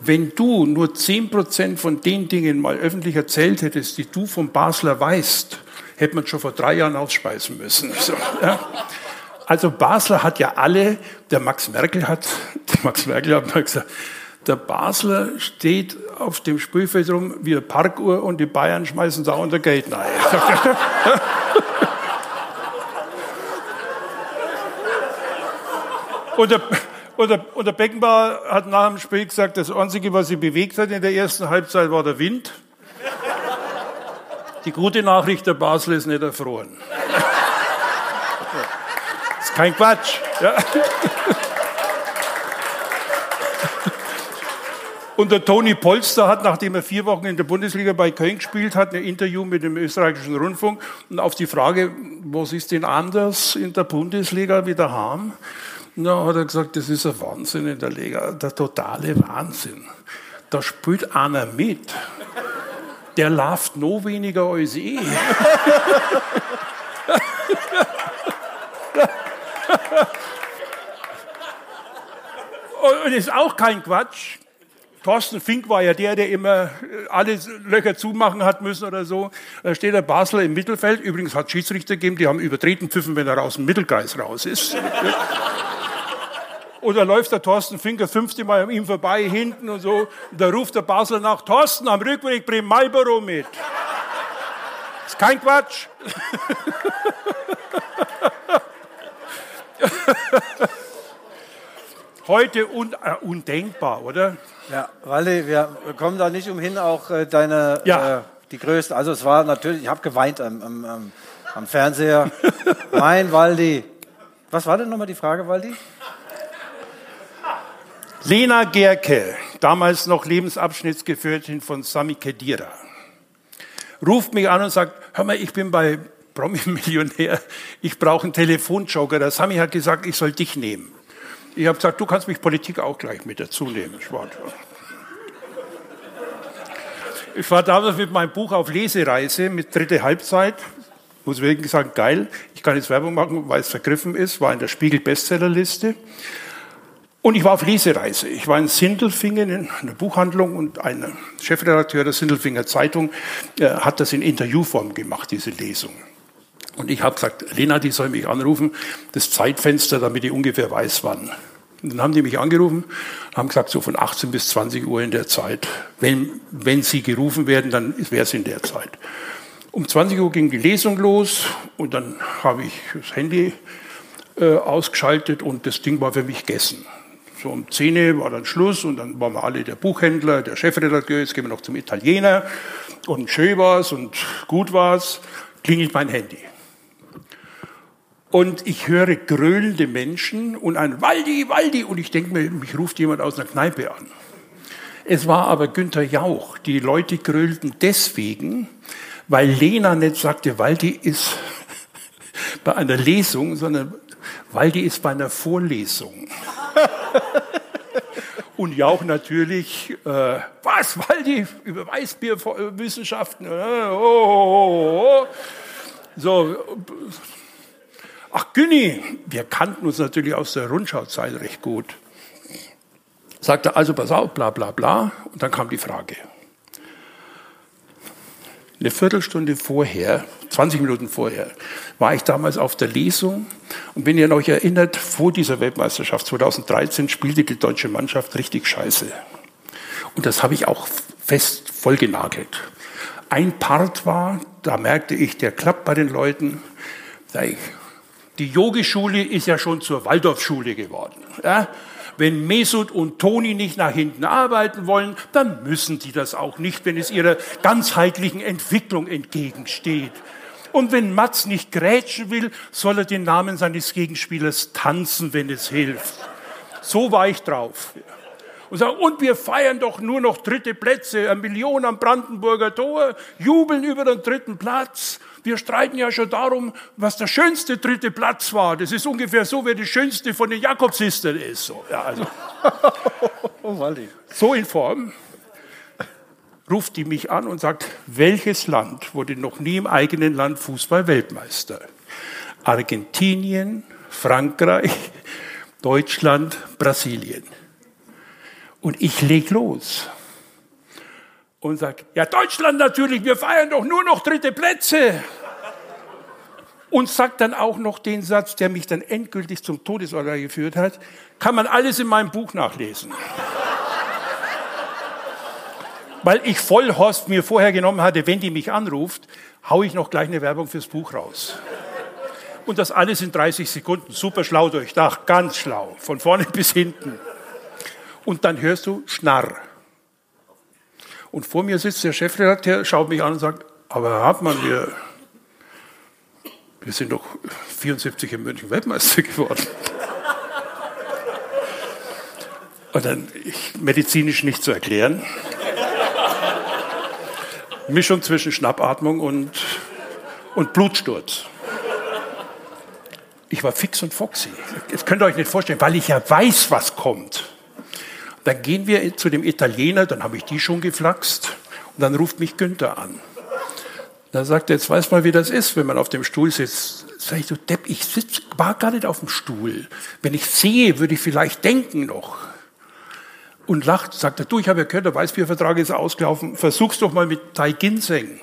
wenn du nur 10% von den Dingen mal öffentlich erzählt hättest, die du vom Basler weißt, hätte man schon vor drei Jahren ausspeisen müssen. So, ja. Also Basler hat ja alle, der Max Merkel hat, der Max Merkel hat mal gesagt, der Basler steht auf dem Spielfeld rum wie eine Parkuhr und die Bayern schmeißen da unter Geld rein. Und der, und, der, und der Beckenbauer hat nach dem Spiel gesagt, das Einzige, was sie bewegt hat in der ersten Halbzeit, war der Wind. Die gute Nachricht, der Basel ist nicht erfroren. Das ist kein Quatsch. Ja. Und der Toni Polster hat, nachdem er vier Wochen in der Bundesliga bei Köln gespielt hat, ein Interview mit dem österreichischen Rundfunk. Und auf die Frage, was ist denn anders in der Bundesliga wie daheim? Na, hat er gesagt, das ist ein Wahnsinn in der Liga, der totale Wahnsinn. Da spielt einer mit, der lauft noch weniger als ich. Und ist auch kein Quatsch. Thorsten Fink war ja der, der immer alle Löcher zumachen hat müssen oder so. Da steht der Basler im Mittelfeld. Übrigens hat Schiedsrichter gegeben, die haben übertreten pfiffen, wenn er aus dem Mittelkreis raus ist. Oder läuft der Thorsten Fink das fünfte Mal an ihm vorbei, hinten und so. Und da ruft der Basler nach, Thorsten, am Rückweg bring Marlboro mit. Ist kein Quatsch. Heute un, äh, undenkbar, oder? Ja, Waldi, wir kommen da nicht umhin, auch äh, deine, Ja. äh, die größte, also es war natürlich, ich habe geweint am, am, am, am Fernseher. mein Waldi. Was war denn nochmal die Frage, Waldi? Lena Gerke, damals noch Lebensabschnittsgefährtin von Sami Khedira, ruft mich an und sagt, hör mal, ich bin bei Promi-Millionär, ich brauche einen Telefonjoker. Der Sami hat gesagt, ich soll dich nehmen. Ich habe gesagt, du kannst mich Politik auch gleich mit dazu nehmen. Ich war, ich war damals mit meinem Buch auf Lesereise mit dritte Halbzeit. Muss wirklich sagen, geil. Ich kann jetzt Werbung machen, weil es vergriffen ist. War in der Spiegel-Bestsellerliste. Und ich war auf Lesereise. Ich war in Sindelfingen in einer Buchhandlung und ein Chefredakteur der Sindelfinger Zeitung äh, hat das in Interviewform gemacht, diese Lesung. Und ich habe gesagt, Lena, die soll mich anrufen, das Zeitfenster, damit ich ungefähr weiß, wann. Und dann haben die mich angerufen, haben gesagt, so von 18 bis 20 Uhr in der Zeit. Wenn, wenn sie gerufen werden, dann wäre es in der Zeit. Um 20 Uhr ging die Lesung los und dann habe ich das Handy äh, ausgeschaltet und das Ding war für mich gegessen. So um 10 Uhr war dann Schluss und dann waren wir alle der Buchhändler, der Chefredakteur, jetzt gehen wir noch zum Italiener und schön war's und gut war's, klingelt mein Handy. Und ich höre gröhlende Menschen und ein Waldi, Waldi und ich denke mir, mich ruft jemand aus einer Kneipe an. Es war aber Günther Jauch. Die Leute grölten deswegen, weil Lena nicht sagte, Waldi ist bei einer Lesung, sondern Waldi ist bei einer Vorlesung. Und Jauch natürlich, äh, was, Waldi, über Weißbierwissenschaften, äh, oh, oh, oh. So, ach Günni, wir kannten uns natürlich aus der Rundschauzeit recht gut. Sagte also, pass auf, bla bla bla. Und dann kam die Frage. Eine Viertelstunde vorher, 20 Minuten vorher, war ich damals auf der Lesung. Und wenn ihr euch erinnert, vor dieser Weltmeisterschaft 2013 spielte die deutsche Mannschaft richtig scheiße. Und das habe ich auch fest vollgenagelt. Ein Part war, da merkte ich, der klappt bei den Leuten. Die Yogischule ist ja schon zur Waldorfschule geworden. Ja? Wenn Mesut und Toni nicht nach hinten arbeiten wollen, dann müssen die das auch nicht, wenn es ihrer ganzheitlichen Entwicklung entgegensteht. Und wenn Mats nicht grätschen will, soll er den Namen seines Gegenspielers tanzen, wenn es hilft. So war ich drauf. Und sagen, und wir feiern doch nur noch dritte Plätze, eine Million am Brandenburger Tor, jubeln über den dritten Platz. Wir streiten ja schon darum, was der schönste dritte Platz war. Das ist ungefähr so, wie der schönste von den Jakobsistern ist. So, ja, also. so in Form ruft die mich an und sagt, welches Land wurde noch nie im eigenen Land Fußball-Weltmeister? Argentinien, Frankreich, Deutschland, Brasilien. Und ich leg los und sag, ja Deutschland natürlich, wir feiern doch nur noch dritte Plätze. Und sagt dann auch noch den Satz, der mich dann endgültig zum Todesurteil geführt hat, kann man alles in meinem Buch nachlesen. Weil ich Vollhorst mir vorher genommen hatte, wenn die mich anruft, hau ich noch gleich eine Werbung fürs Buch raus. Und das alles in 30 Sekunden, super schlau durchdacht, ganz schlau, von vorne bis hinten. Und dann hörst du Schnarr. Und vor mir sitzt der Chefredakteur, schaut mich an und sagt, aber Herr Hartmann, wir, wir sind doch 74 in München Weltmeister geworden. Und dann ich, medizinisch nicht zu erklären. Mischung zwischen Schnappatmung und, und Blutsturz. Ich war fix und foxy. Das könnt ihr euch nicht vorstellen, weil ich ja weiß, was kommt. Dann gehen wir zu dem Italiener, dann habe ich die schon geflaxt und dann ruft mich Günther an. Dann sagt er, jetzt weiß mal, wie das ist, wenn man auf dem Stuhl sitzt. Sag ich, du Depp, ich sitz, war gar nicht auf dem Stuhl. Wenn ich sehe, würde ich vielleicht denken noch. Und lacht, sagt er, du, ich habe ja gehört, der Weißbiervertrag ist ausgelaufen, versuch's doch mal mit Thai Ginseng.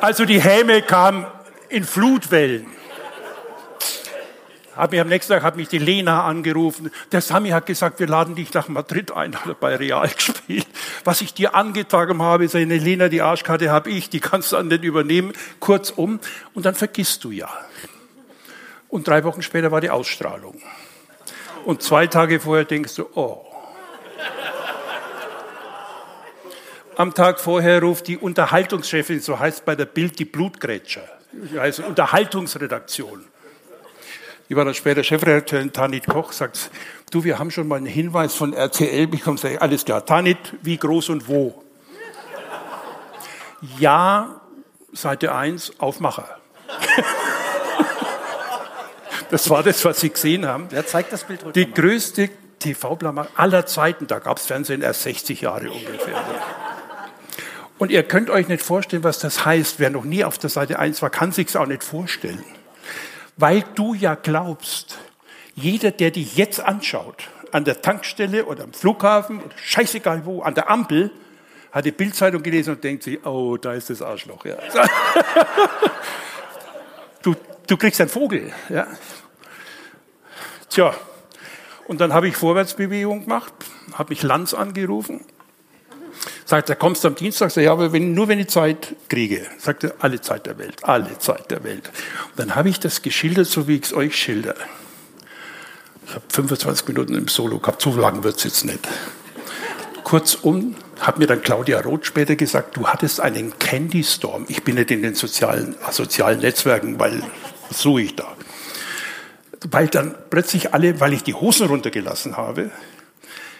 also die Häme kam in Flutwellen. Hat mich am nächsten Tag hat mich die Lena angerufen. Der Sami hat gesagt, wir laden dich nach Madrid ein, hat er bei Real gespielt. Was ich dir angetragen habe, seine Lena, die Arschkarte habe ich, die kannst du dann nicht übernehmen. Kurzum. Und dann vergisst du ja. Und drei Wochen später war die Ausstrahlung. Und zwei Tage vorher denkst du, oh. Am Tag vorher ruft die Unterhaltungschefin, so heißt bei der Bild die Blutgrätscher, also Unterhaltungsredaktion. Die war dann später Chefredakteurin Tanit Koch, sagt, du, wir haben schon mal einen Hinweis von RTL bekommen. Sag ich, alles klar, Tanit, wie groß und wo? ja, Seite 1, Aufmacher. das war das, was Sie gesehen haben. Wer zeigt das Bild? Die größte TV-Blamage aller Zeiten, da gab es Fernsehen erst 60 Jahre ungefähr. Und ihr könnt euch nicht vorstellen, was das heißt. Wer noch nie auf der Seite 1 war, kann sich's auch nicht vorstellen. Weil du ja glaubst, jeder, der dich jetzt anschaut, an der Tankstelle oder am Flughafen oder scheißegal wo, an der Ampel, hat die Bildzeitung gelesen und denkt sich, oh, da ist das Arschloch. Ja. Du, kriegst einen Vogel. Ja. Tja, und dann habe ich Vorwärtsbewegung gemacht, habe mich Lanz angerufen. Sagt er, kommst du am Dienstag? Sag, ja, aber wenn, nur wenn ich Zeit kriege. Sagt er, alle Zeit der Welt, alle Zeit der Welt. Und dann habe ich das geschildert, so wie ich es euch schilder. Ich habe 25 Minuten im Solo gehabt, so lang wird es jetzt nicht. Kurzum hat mir dann Claudia Roth später gesagt, du hattest einen Candy Storm. Ich bin nicht in den sozialen, sozialen Netzwerken, weil was suche ich da? Weil dann plötzlich alle, weil ich die Hosen runtergelassen habe,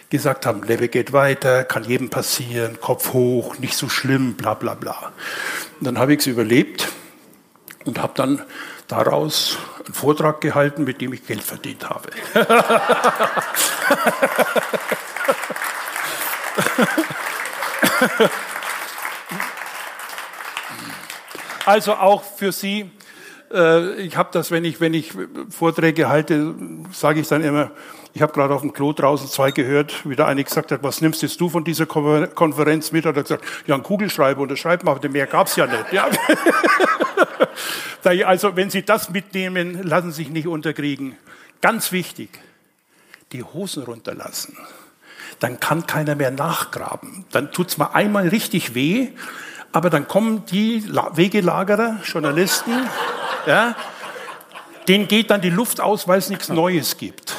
gesagt haben, Lebe geht weiter, kann jedem passieren, Kopf hoch, nicht so schlimm, bla bla bla. Und dann habe ich es überlebt und habe dann daraus einen Vortrag gehalten, mit dem ich Geld verdient habe. Also auch für Sie, ich habe das, wenn ich, wenn ich Vorträge halte, sage ich dann immer, ich habe gerade auf dem Klo draußen zwei gehört, wie der eine gesagt hat, was nimmst jetzt du von dieser Konferenz mit? Hat er gesagt, ja, ein Kugelschreiber und schreibt mal, mehr gab's ja nicht. Ja. also, wenn Sie das mitnehmen, lassen Sie sich nicht unterkriegen. Ganz wichtig, die Hosen runterlassen. Dann kann keiner mehr nachgraben. Dann tut's mal einmal richtig weh, aber dann kommen die Wegelagerer, Journalisten, ja, denen geht dann die Luft aus, weil es nichts Neues gibt.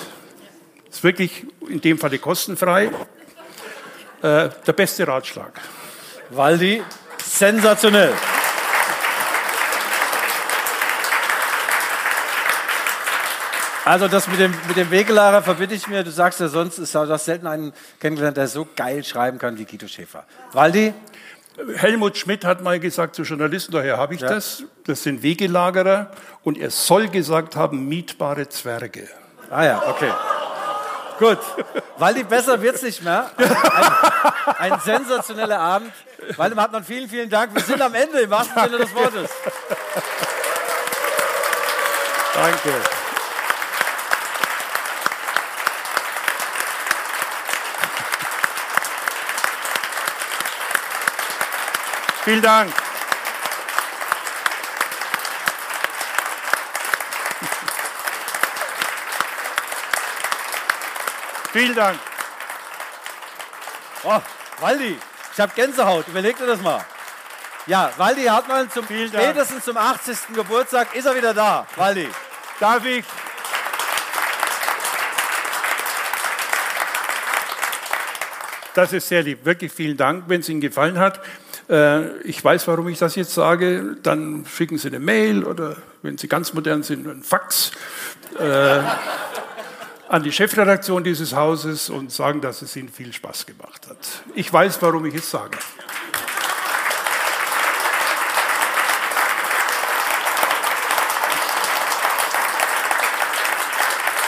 Ist wirklich in dem Falle kostenfrei. Äh, der beste Ratschlag. Waldi, sensationell. Also das mit dem, mit dem Wegelager verbinde ich mir. Du sagst ja sonst, ist, du hast selten einen kennengelernt, der so geil schreiben kann wie Guido Schäfer. Waldi? Helmut Schmidt hat mal gesagt zu Journalisten, daher habe ich ja. das, das sind Wegelagerer und er soll gesagt haben, mietbare Zwerge. Ah ja, okay. Gut, Waldi, besser wird's nicht mehr. Ein, ein sensationeller Abend. Waldemar Hartmann, vielen, vielen Dank. Wir sind am Ende im wahrsten Sinne des Wortes. Danke. Vielen Dank. Vielen Dank. Oh, Waldi, ich habe Gänsehaut. Überleg dir das mal. Ja, Waldi Hartmann zum spätestens zum 80. Geburtstag ist er wieder da. Waldi. Darf ich? Das ist sehr lieb. Wirklich vielen Dank, wenn es Ihnen gefallen hat. Äh, ich weiß, warum ich das jetzt sage. Dann schicken Sie eine Mail oder, wenn Sie ganz modern sind, ein Fax. Äh, an die Chefredaktion dieses Hauses und sagen, dass es Ihnen viel Spaß gemacht hat. Ich weiß, warum ich es sage.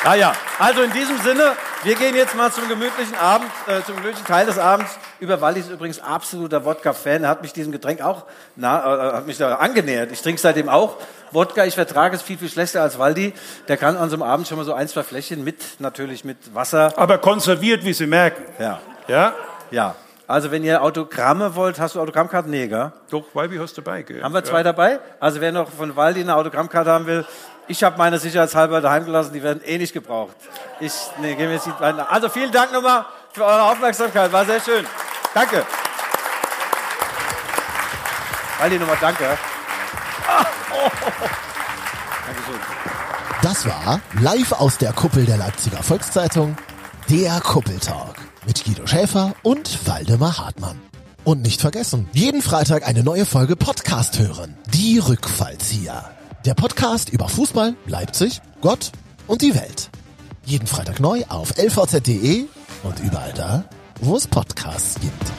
Ah ja, also in diesem Sinne, wir gehen jetzt mal zum gemütlichen Abend, äh, zum gemütlichen Teil des Abends. Über Waldi ist übrigens absoluter Wodka-Fan. Er hat mich diesem Getränk auch na, äh, hat mich da angenähert. Ich trinke seitdem auch Wodka. Ich vertrage es viel, viel schlechter als Waldi. Der kann an so einem Abend schon mal so ein, zwei Fläschchen mit, natürlich mit Wasser. Aber konserviert, wie Sie merken. Ja. Ja? Ja. Also wenn ihr Autogramme wollt, hast du Autogrammkarten? Nee, gell? Doch, Waldi hast du dabei, gell? Haben wir zwei ja. dabei? Also wer noch von Waldi eine Autogrammkarte haben will, Ich habe meine sicherheitshalber daheim gelassen, die werden eh nicht gebraucht. Ich nee, wir jetzt nicht weiter. Also vielen Dank nochmal für eure Aufmerksamkeit, war sehr schön. Danke. Waldi nochmal danke. Oh. Dankeschön. Das war live aus der Kuppel der Leipziger Volkszeitung der Kuppeltalk mit Guido Schäfer und Waldemar Hartmann. Und nicht vergessen, jeden Freitag eine neue Folge Podcast hören. Die Rückfallzieher. Der Podcast über Fußball, Leipzig, Gott und die Welt. Jeden Freitag neu auf lvz.de und überall da, wo es Podcasts gibt.